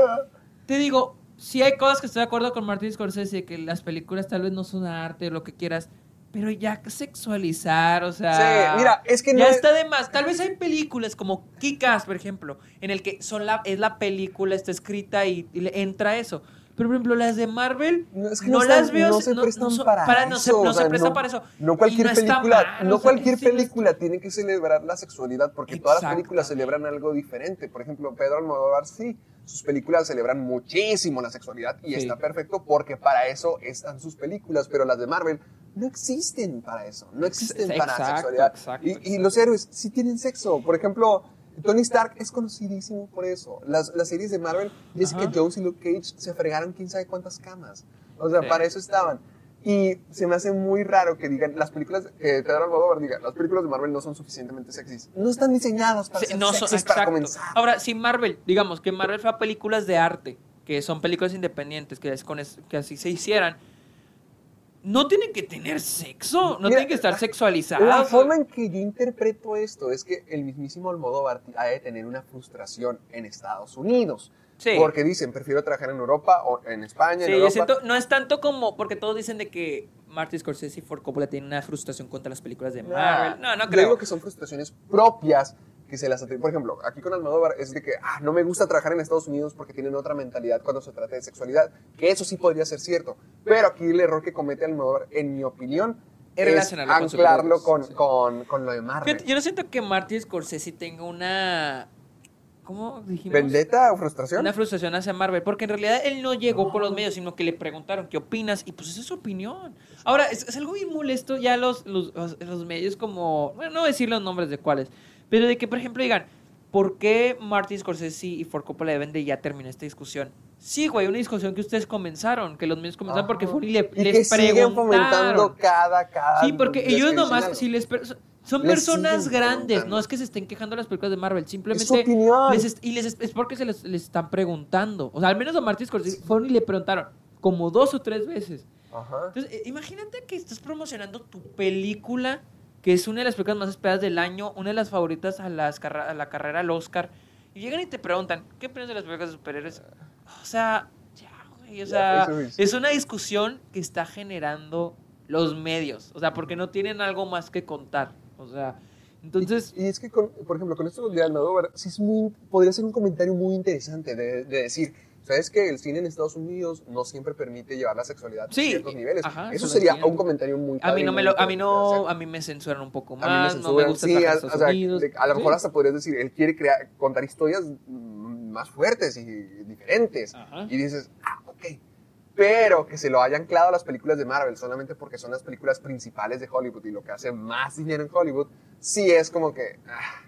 te digo, sí hay cosas que estoy de acuerdo con Martin Scorsese, que las películas tal vez no son arte o lo que quieras, pero ya sexualizar, o sea... Sí, mira, es que no Ya es- está de más. Tal vez hay películas como Kick-Ass, por ejemplo, en el que son la, es la película, está escrita y, y le entra eso. Pero, por ejemplo, las de Marvel, No, no, es que no las están- veo... no se prestan para, no eso. se, no o se sea, presta no- para eso. No Y cualquier película, mal, no o sea, cualquier sí, no está- película tiene que celebrar la sexualidad porque todas las películas celebran algo diferente. Por ejemplo, Pedro Almodóvar sí, sus películas celebran muchísimo la sexualidad y Sí. está perfecto porque para eso están sus películas, pero las de Marvel no existen para eso, no existen para la sexualidad. exacto, y, y exacto. los héroes sí tienen sexo. Por ejemplo, Tony Stark es conocidísimo por eso. Las, las series de Marvel, Jessica Ajá. Jones y Luke Cage se fregaron quién sabe cuántas camas. O sea, Sí. para eso estaban. Y se me hace muy raro que digan, las películas, que Pedro Almodóvar diga, las películas de Marvel no son suficientemente sexys. No están diseñadas para Sí, ser no son- sexys para comenzar. Ahora, si Marvel, digamos que Marvel fue a películas de arte, que son películas independientes, que, es con es- que así se hicieran, no tienen que tener sexo, no Mira, tienen que estar sexualizadas. La forma en que yo interpreto esto es que el mismísimo Almodóvar ha de tener una frustración en Estados Unidos. Sí. Porque dicen, prefiero trabajar en Europa o en España, Sí, en yo Europa. siento, no es tanto como, porque todos dicen de que Martin Scorsese y Ford Coppola tienen una frustración contra las películas de Marvel. No, no Yo creo. digo que son frustraciones propias que se las. Por ejemplo, aquí con Almodóvar es de que, ah, no me gusta trabajar en Estados Unidos porque tienen otra mentalidad cuando se trata de sexualidad, que eso sí podría ser cierto. Pero aquí el error que comete Almodóvar, en mi opinión, es anclarlo con, con, con, lo de Marvel. Yo no siento que Martin Scorsese tenga una ¿Cómo dijimos? ¿Vendetta o frustración? Una frustración hacia Marvel, porque en realidad él no llegó con los medios, sino que le preguntaron qué opinas, y pues esa es su opinión. Ahora, es, algo muy molesto ya los, los, los, medios como, bueno, no decir los nombres de cuáles, pero de que, por ejemplo, digan, ¿por qué Martin Scorsese y Ford Coppola deben de ya terminar esta discusión? Sí, güey, una discusión que ustedes comenzaron, que los medios comenzaron porque y le, y les que preguntaron. cada, cada Sí, porque ellos nomás, si les son personas grandes, no es que se estén quejando las películas de Marvel, simplemente. Les y les, es porque se les, están preguntando. O sea, al menos a Martin Scorsese fueron y le preguntaron como dos o tres veces. Ajá. Entonces, eh, imagínate que estás promocionando tu película, que es una de las películas más esperadas del año, una de las favoritas a, las, a la carrera al Oscar, y llegan y te preguntan, ¿qué opinas de las películas de superhéroes? O sea, ya, güey, o sea, es una discusión que está generando los medios, o sea, porque no tienen algo más que contar. O sea, entonces... Y, es que, por ejemplo, con esto de Almodóvar, sí es muy, podría ser un comentario muy interesante de, decir, ¿sabes que el cine en Estados Unidos no siempre permite llevar la sexualidad a ciertos niveles? Eso sería un comentario muy A mí no me lo, a mí no, a mí me censuran un poco más, no me gusta sí, a, o sea, a lo mejor hasta podrías decir, él quiere crear, contar historias más fuertes y diferentes. Y dices, ah, ok, pero que se lo hayan anclado a las películas de Marvel solamente porque son las películas principales de Hollywood y lo que hace más dinero en Hollywood, sí es como que, ah,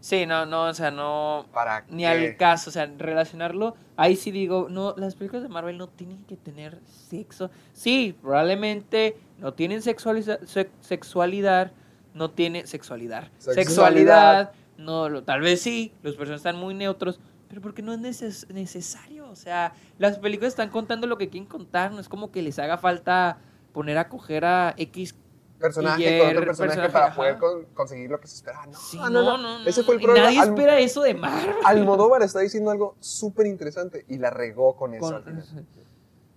Sí, no, no, o sea, no, ¿Para ni al caso, o sea, relacionarlo, ahí sí digo, no, las películas de Marvel no tienen que tener sexo. Sí, probablemente no tienen sexualidad, sexualidad no tiene sexualidad, sexualidad, no, tal vez sí, los personajes están muy neutros, pero porque no es necesario. O sea, las películas están contando lo que quieren contar. No es como que les haga falta poner a coger a X personaje con otro personaje, para poder conseguir lo que se espera. No, no, no, Ese fue el problema. Nadie espera eso de Marvel. Almodóvar está diciendo algo súper interesante y la regó con eso.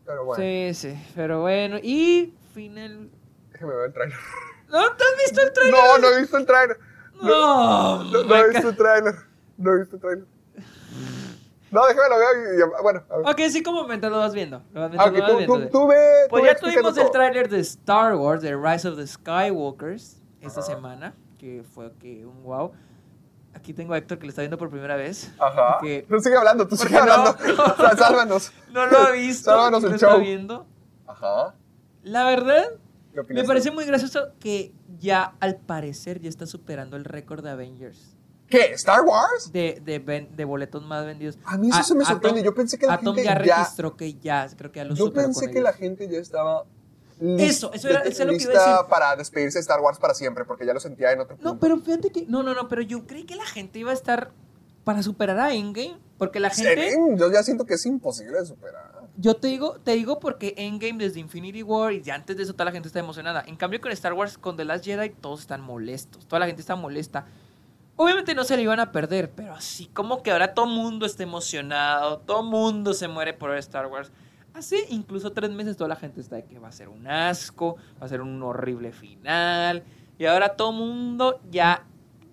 Pero bueno. Sí, sí. Pero bueno. Y final. Déjame ver el trailer. ¿No te has visto el trailer? No, no he visto el trailer. No, no, no he visto el trailer. No he visto el trailer. No, déjame lo veo y, bueno. Ok, sí, como mientras lo vas viendo. Lo vas viendo, okay, tú, tú, ve, Pues ya tuvimos el tráiler de Star Wars, The Rise of the Skywalkers, esta semana, que fue que un wow. Aquí tengo a Héctor que lo está viendo por primera vez. Ajá. tú sigue hablando, tú sigue hablando. No, Sálvanos. No lo ha visto. Sálvanos el show. Está viendo. Ajá. La verdad, me parece muy gracioso que ya al parecer ya está superando el récord de Avengers. ¿Qué? ¿Star Wars? De, de, de boletos más vendidos. A mí eso se me sorprende. yo pensé que la Atom gente ya registró que ya, creo que ya lo Yo pensé que la gente ya estaba eso, eso era, eso es lo que iba a decir. para despedirse de Star Wars para siempre, porque ya lo sentía en otro punto. No, pero fíjate que, no, no, no, pero yo creí que la gente iba a estar para superar a Endgame, porque la gente... Yo ya siento que es imposible de superar. Yo te digo, te digo porque Endgame desde Infinity War y antes de eso toda la gente está emocionada. En cambio con Star Wars, con The Last Jedi, todos están molestos, toda la gente está molesta. Obviamente no se le iban a perder, pero así como que ahora todo mundo está emocionado, todo mundo se muere por Star Wars. Así, incluso tres meses toda la gente está de que va a ser un asco, va a ser un horrible final. Y ahora todo mundo ya,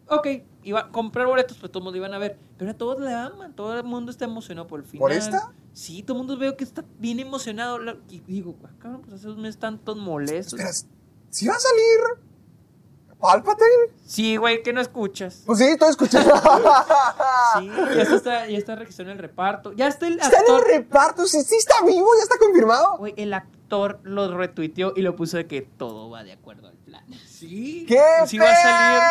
ok, iba a comprar boletos, pues todo mundo iban a ver. Pero a todos le aman, todo el mundo está emocionado por el final. ¿Por esta? Sí, todo el mundo veo que está bien emocionado. Y digo, ah, cabrón, pues hace dos meses están todos molestos. Espera, ¿si va a salir ¿Palpatine? Sí, güey, que no escuchas. Pues sí, estoy escuchando. sí, ya está, ya está registrado en el reparto. Ya está el actor. Está en el reparto, sí, sí está vivo, ya está confirmado. Güey, el actor lo retuiteó y lo puso de que todo va de acuerdo al plan. Sí. ¡Qué sí va a salir.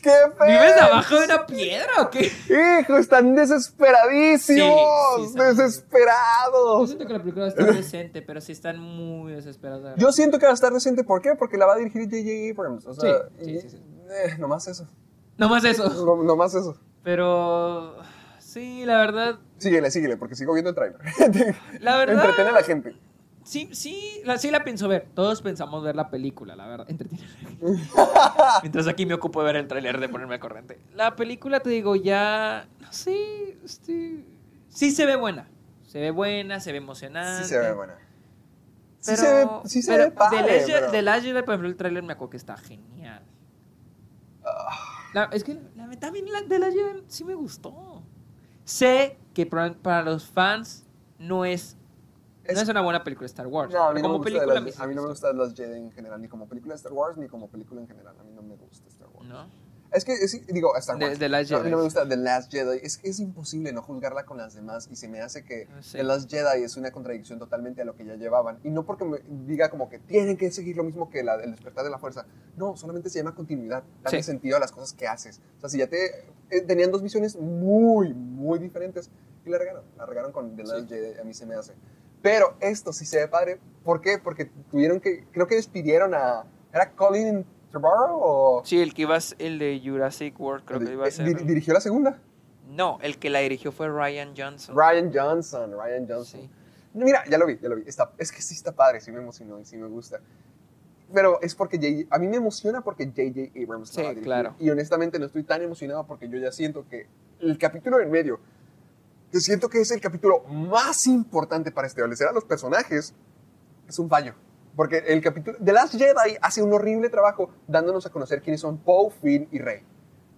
¡Qué fex! ¿Vives abajo de una piedra o qué? Hijo, están desesperadísimos. Sí, desesperados. Yo siento que la película va a estar decente, pero sí están muy desesperados. Yo siento que va a estar decente. ¿Por qué? Porque la va a dirigir J.J. Abrams. O sea, sí, sí, sí. Eh, nomás eso. Nomás eso. No, nomás eso. Pero. Sí, la verdad. Síguele, síguele, porque sigo viendo el trailer. La verdad. Entretiene a la gente. Sí, sí, la, sí la pienso ver. Todos pensamos ver la película, la verdad. Entretiene. Mientras aquí me ocupo de ver el tráiler de ponerme al corriente. La película, te digo, ya... No sé, este... Sí se ve buena. Se ve buena, se ve emocionante. Sí se ve buena. sí se ve, sí se ve padre, de, de por ejemplo, el tráiler me acuerdo que está genial. Ah. es que la también la, de la Jedi sí me gustó. Sé que para los fans no es no es una buena película Star Wars. No, a mí, como no me película, gusta a mí no me gustan las Jedi en general, ni como película de Star Wars, ni como película en general. A mí no me gusta Star Wars. ¿No? Es que, es, digo, Star The- Wars. The Last No, a mí Jedi. no me gusta The Last Jedi. Es que es imposible no juzgarla con las demás y se me hace que Ah, sí. The Last Jedi es una contradicción totalmente a lo que ya llevaban. Y no porque me diga como que tienen que seguir lo mismo que la, el despertar de la fuerza. No, solamente se llama continuidad. Darle Sí. sentido a las cosas que haces. O sea, si ya te... eh, tenían dos misiones muy, muy diferentes y la regaron. La regaron con The Last Jedi, a mí se me hace. Pero esto sí se ve padre. ¿Por qué? Porque tuvieron que... Creo que despidieron a... ¿Era Colin Trevorrow o...? Sí, el que iba a ser el de Jurassic World, creo que iba a Eh, ser. dir- dirigió la segunda. No, el que la dirigió fue Ryan Johnson. Ryan Johnson, Ryan Johnson. Sí. No, Mira, ya lo vi, ya lo vi. Está, es que sí está padre, sí me emocionó y sí me gusta. Pero es porque J.J. A mí me emociona porque J.J. Abrams Sí, claro. Y honestamente no estoy tan emocionado porque yo ya siento que el capítulo en medio, yo siento que es el capítulo más importante para establecer a los personajes, es un fallo. Porque el capítulo. The Last Jedi hace un horrible trabajo dándonos a conocer quiénes son Poe, Finn y Rey.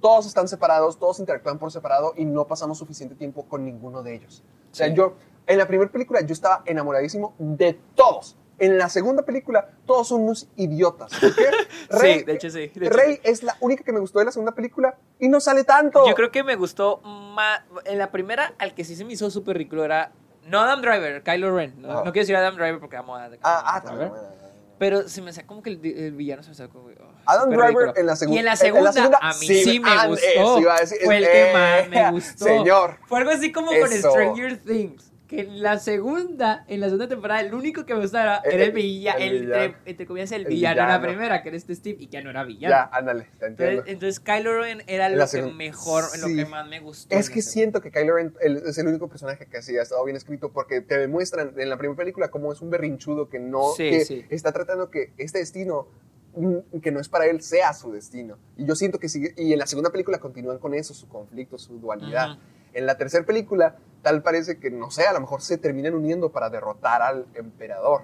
Todos están separados, todos interactúan por separado y no pasamos suficiente tiempo con ninguno de ellos. O sea, Sí. yo, en la primera película, yo estaba enamoradísimo de todos. En la segunda película, todos son unos idiotas. ¿Por qué? Sí, de hecho sí, de hecho Rey es la única que me gustó de la segunda película y no sale tanto. Yo creo que me gustó más. En la primera, al que sí se me hizo súper ridículo era. No Adam Driver, Kylo Ren. No, Ah. no quiero decir Adam Driver porque amo a Adam Ah, ah, Driver. también. bueno, bueno, bueno. Pero se me hacía como que el, el villano se me hacía como. oh, Adam Driver ridículo. en la segunda- Y en la en- en segunda, la segunda, a mí sí, sí, me ah, gustó. eso iba a decir, Fue el eh, que más me gustó. señor. Fue algo así como con. Stranger Things. Que en la segunda, en la segunda temporada, el único que me gustaba era, El- el villano. el El, villano. entre, entre comillas, el, El villano, en la villano. primera, que era este Steve, y que no era villano. Ya, ándale, te entiendo. Entonces, entonces Kylo Ren era En lo que mejor, lo sí. que más me gustó. Es que siento que Kylo Ren es el único personaje que sí ha estado bien escrito porque te demuestran en la primera película cómo es un berrinchudo que no Sí, que sí. está tratando que este destino mm, que no es para él sea su destino. Y yo siento que sigue y en la segunda película continúan con eso, su conflicto, su dualidad. Ujú. En la tercera película tal parece que no sé, a lo mejor se terminan uniendo para derrotar al emperador.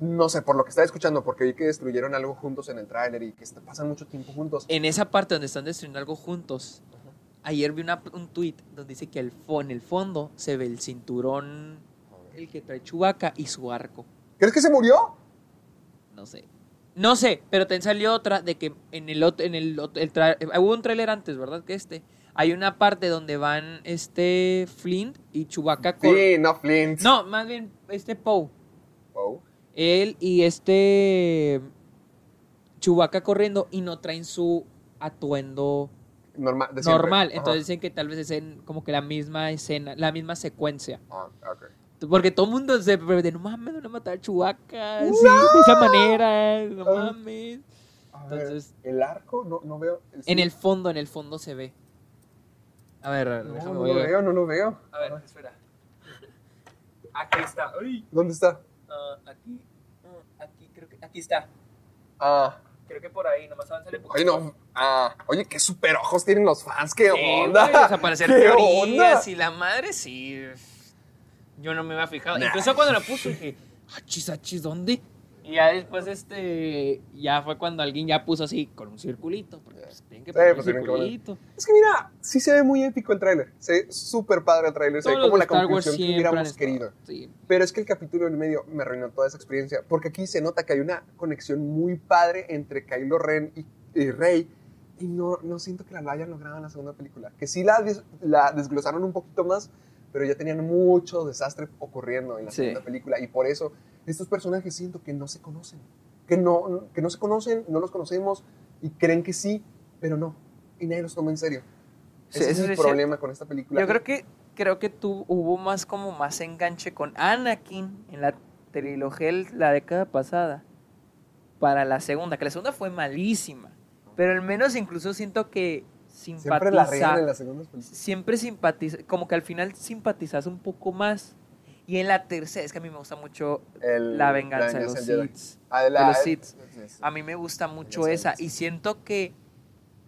No sé, por lo que estaba escuchando, porque vi que destruyeron algo juntos en el tráiler y que pasan mucho tiempo juntos. En esa parte donde están destruyendo algo juntos, ayer vi una- un tweet donde dice que fo- en el fondo se ve el cinturón, el que trae Chewbacca y su arco. ¿Crees que se murió? No sé. No sé, pero te salió otra de que en el otro, en el, el eh, hubo un tráiler antes, ¿verdad? Que este. Hay una parte donde van este Flint y Chewbacca. Sí, no Flint. No, más bien este Poe. Oh. Él y este Chewbacca corriendo y no traen su atuendo Normal. de normal. Entonces dicen que tal vez es en como que la misma escena, la misma secuencia. Ah, ok. Porque todo el mundo se de no mames, van a matar a Chewbacca, sí, de esa manera, no Ah. mames. Ver, Entonces- el arco, no, no veo. En el fondo, en el fondo se ve. A ver, a ver, No, déjame no lo veo, no lo veo. A ver, espera. Aquí está. Uy. ¿Dónde está? Ah, aquí. ah, aquí, creo que. Aquí está. Ah, Creo que por ahí, nomás avanzale ay, no. Ah, oye, qué super ojos tienen los fans, qué Sí, onda. ¿Qué teorías onda? y la madre, sí. Yo no me había fijado. Nah. Incluso cuando lo puso dije, achis, achis, ¿dónde? Y ya después, este, ya fue cuando alguien ya puso así, con un circulito. Porque pues, tienen que Sí, poner pues, un tienen que poner- circulito. Es que mira, sí se ve muy épico el tráiler. Se ve súper padre el tráiler. Se ve como la Star conclusión que hubiéramos querido. Sí. Pero es que el capítulo en medio me arruinó toda esa experiencia. Porque aquí se nota que hay una conexión muy padre entre Kylo Ren y, y Rey. Y no, no siento que la hayan logrado en la segunda película. Que sí la, des- la desglosaron un poquito más, pero ya tenían mucho desastre ocurriendo en la Sí. segunda película. Y por eso estos personajes siento que no se conocen. Que no, que no se conocen, no los conocemos y creen que sí, pero no. Y nadie los toma en serio. Sí, Ese es el problema con esta película. Yo creo que creo que tú hubo más como más enganche con Anakin en la trilogía la década pasada para la segunda, que la segunda fue malísima, pero al menos incluso siento que Siempre la simpatiza en las segundas películas. siempre simpatiza, como que al final simpatizas un poco más. Y en la tercera, es que a mí me gusta mucho El- la venganza de los. Sith. Ah, de, la- de los Sith. A mí me gusta mucho esa. Y siento que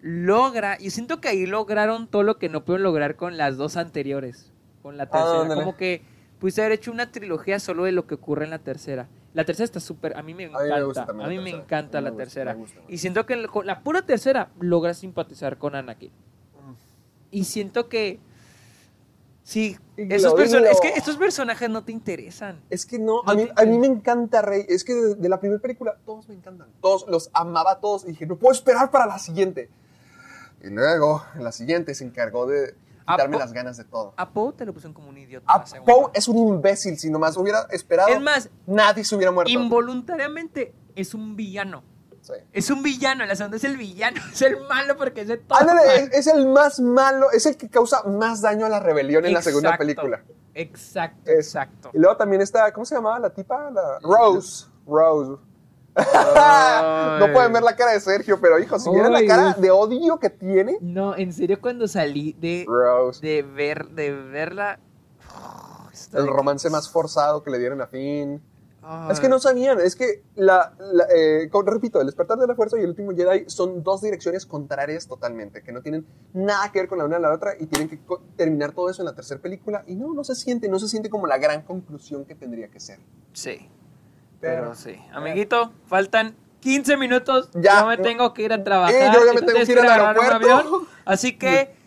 logra. Y siento que ahí lograron todo lo que no pudieron lograr con las dos anteriores. Con la tercera. ándale. Como que pudiste haber hecho una trilogía solo de lo que ocurre en la tercera. La tercera está súper, a mí me encanta, a mí me, encanta la tercera. y siento que con la pura tercera logra simpatizar con Anakin. Mm. Y siento que Sí, esos es que estos personajes no te interesan. Es que no, a, mí, a mí me encanta Rey. Es que de, la primera película todos me encantan. Todos los amaba a todos y dije, no puedo esperar para la siguiente. Y luego, en la siguiente se encargó de quitarme las ganas de todo. A Poe te lo pusieron como un idiota. A Poe es un imbécil. Si nomás hubiera esperado, es más, nadie se hubiera muerto. Involuntariamente es un villano. Es un villano, la segunda es el villano, es el malo porque es de todo. es, el más malo, es el que causa más daño a la rebelión en la segunda película. Exacto, exacto. Y luego también está, ¿cómo se llamaba la tipa? Rose. Rose. no pueden ver la cara de Sergio, pero hijo, si vieran la cara de odio que tiene. No, en serio, cuando salí de, de ver de verla. el romance más forzado que le dieron a Finn. Es que no sabían, es que, la, eh, repito, el despertar de la fuerza y el último Jedi son dos direcciones contrarias totalmente, que no tienen nada que ver con la una y la otra y tienen que terminar todo eso en la tercera película y no, no se siente, no se siente como la gran conclusión que tendría que ser. Sí, pero, sí. Amiguito, faltan 15 minutos, ya me tengo que ir a trabajar. Eh, yo ya me tengo que ir al aeropuerto. así que...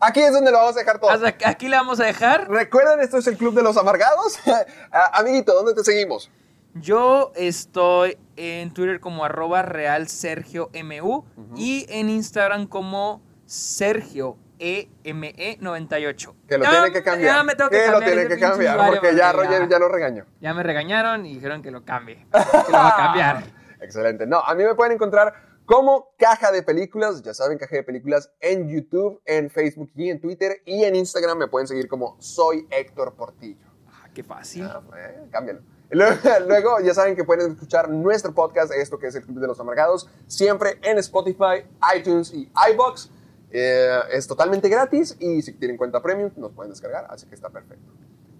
Aquí es donde lo vamos a dejar todo. Aquí le vamos a dejar. Recuerden, esto es el Club de los Amargados. Amiguito, ¿dónde te seguimos? Yo estoy en Twitter como arroba real Sergio MU y en Instagram como Sergio EME98. Que lo tiene que cambiar. Ya me tengo que, cambiar. lo tiene que cambiar porque ya Roger ya lo regañó. Ya me regañaron y dijeron que lo cambie. Que lo va a cambiar. Excelente. No, a mí me pueden encontrar como Caja de Películas. Ya saben, Caja de Películas en YouTube, en Facebook y en Twitter. Y en Instagram me pueden seguir como Soy Héctor Portillo. Ah, qué fácil. Ah, pues, cámbialo. Luego, ya saben que pueden escuchar nuestro podcast, esto que es el Club de los Amargados, siempre en Spotify, iTunes y iBox. Eh, es totalmente gratis y si tienen cuenta premium nos pueden descargar, así que está perfecto.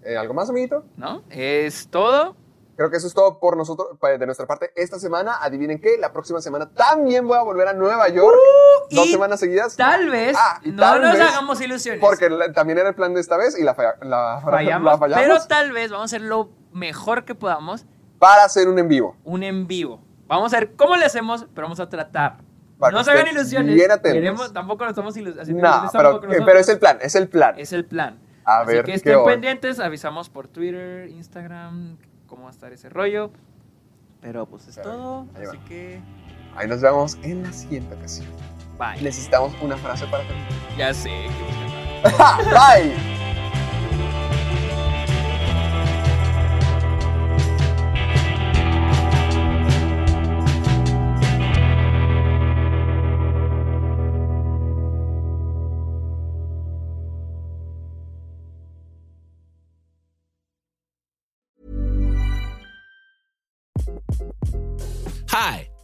Eh, ¿Algo más, amiguito? No, es todo. Creo que eso es todo por nosotros, de nuestra parte, esta semana. Adivinen qué, la próxima semana también voy a volver a Nueva York. Uh, dos semanas seguidas. Tal vez ah, no nos hagamos ilusiones. Porque también era el plan de esta vez y la, la, fallamos, Pero tal vez vamos a hacerlo mejor que podamos. Para hacer un en vivo. Un en vivo. Vamos a ver cómo le hacemos, pero vamos a tratar. no se hagan ilusiones. Queremos, tampoco nos estamos ilusionando. No, pero, pero, es el plan, es el plan. Es el plan. A Así ver, que estén pendientes, avisamos por Twitter, Instagram, cómo va a estar ese rollo. Pero pues es todo. así que. Ahí nos vemos en la siguiente ocasión. Bye. Necesitamos una frase para terminar. Ya sé. Bye.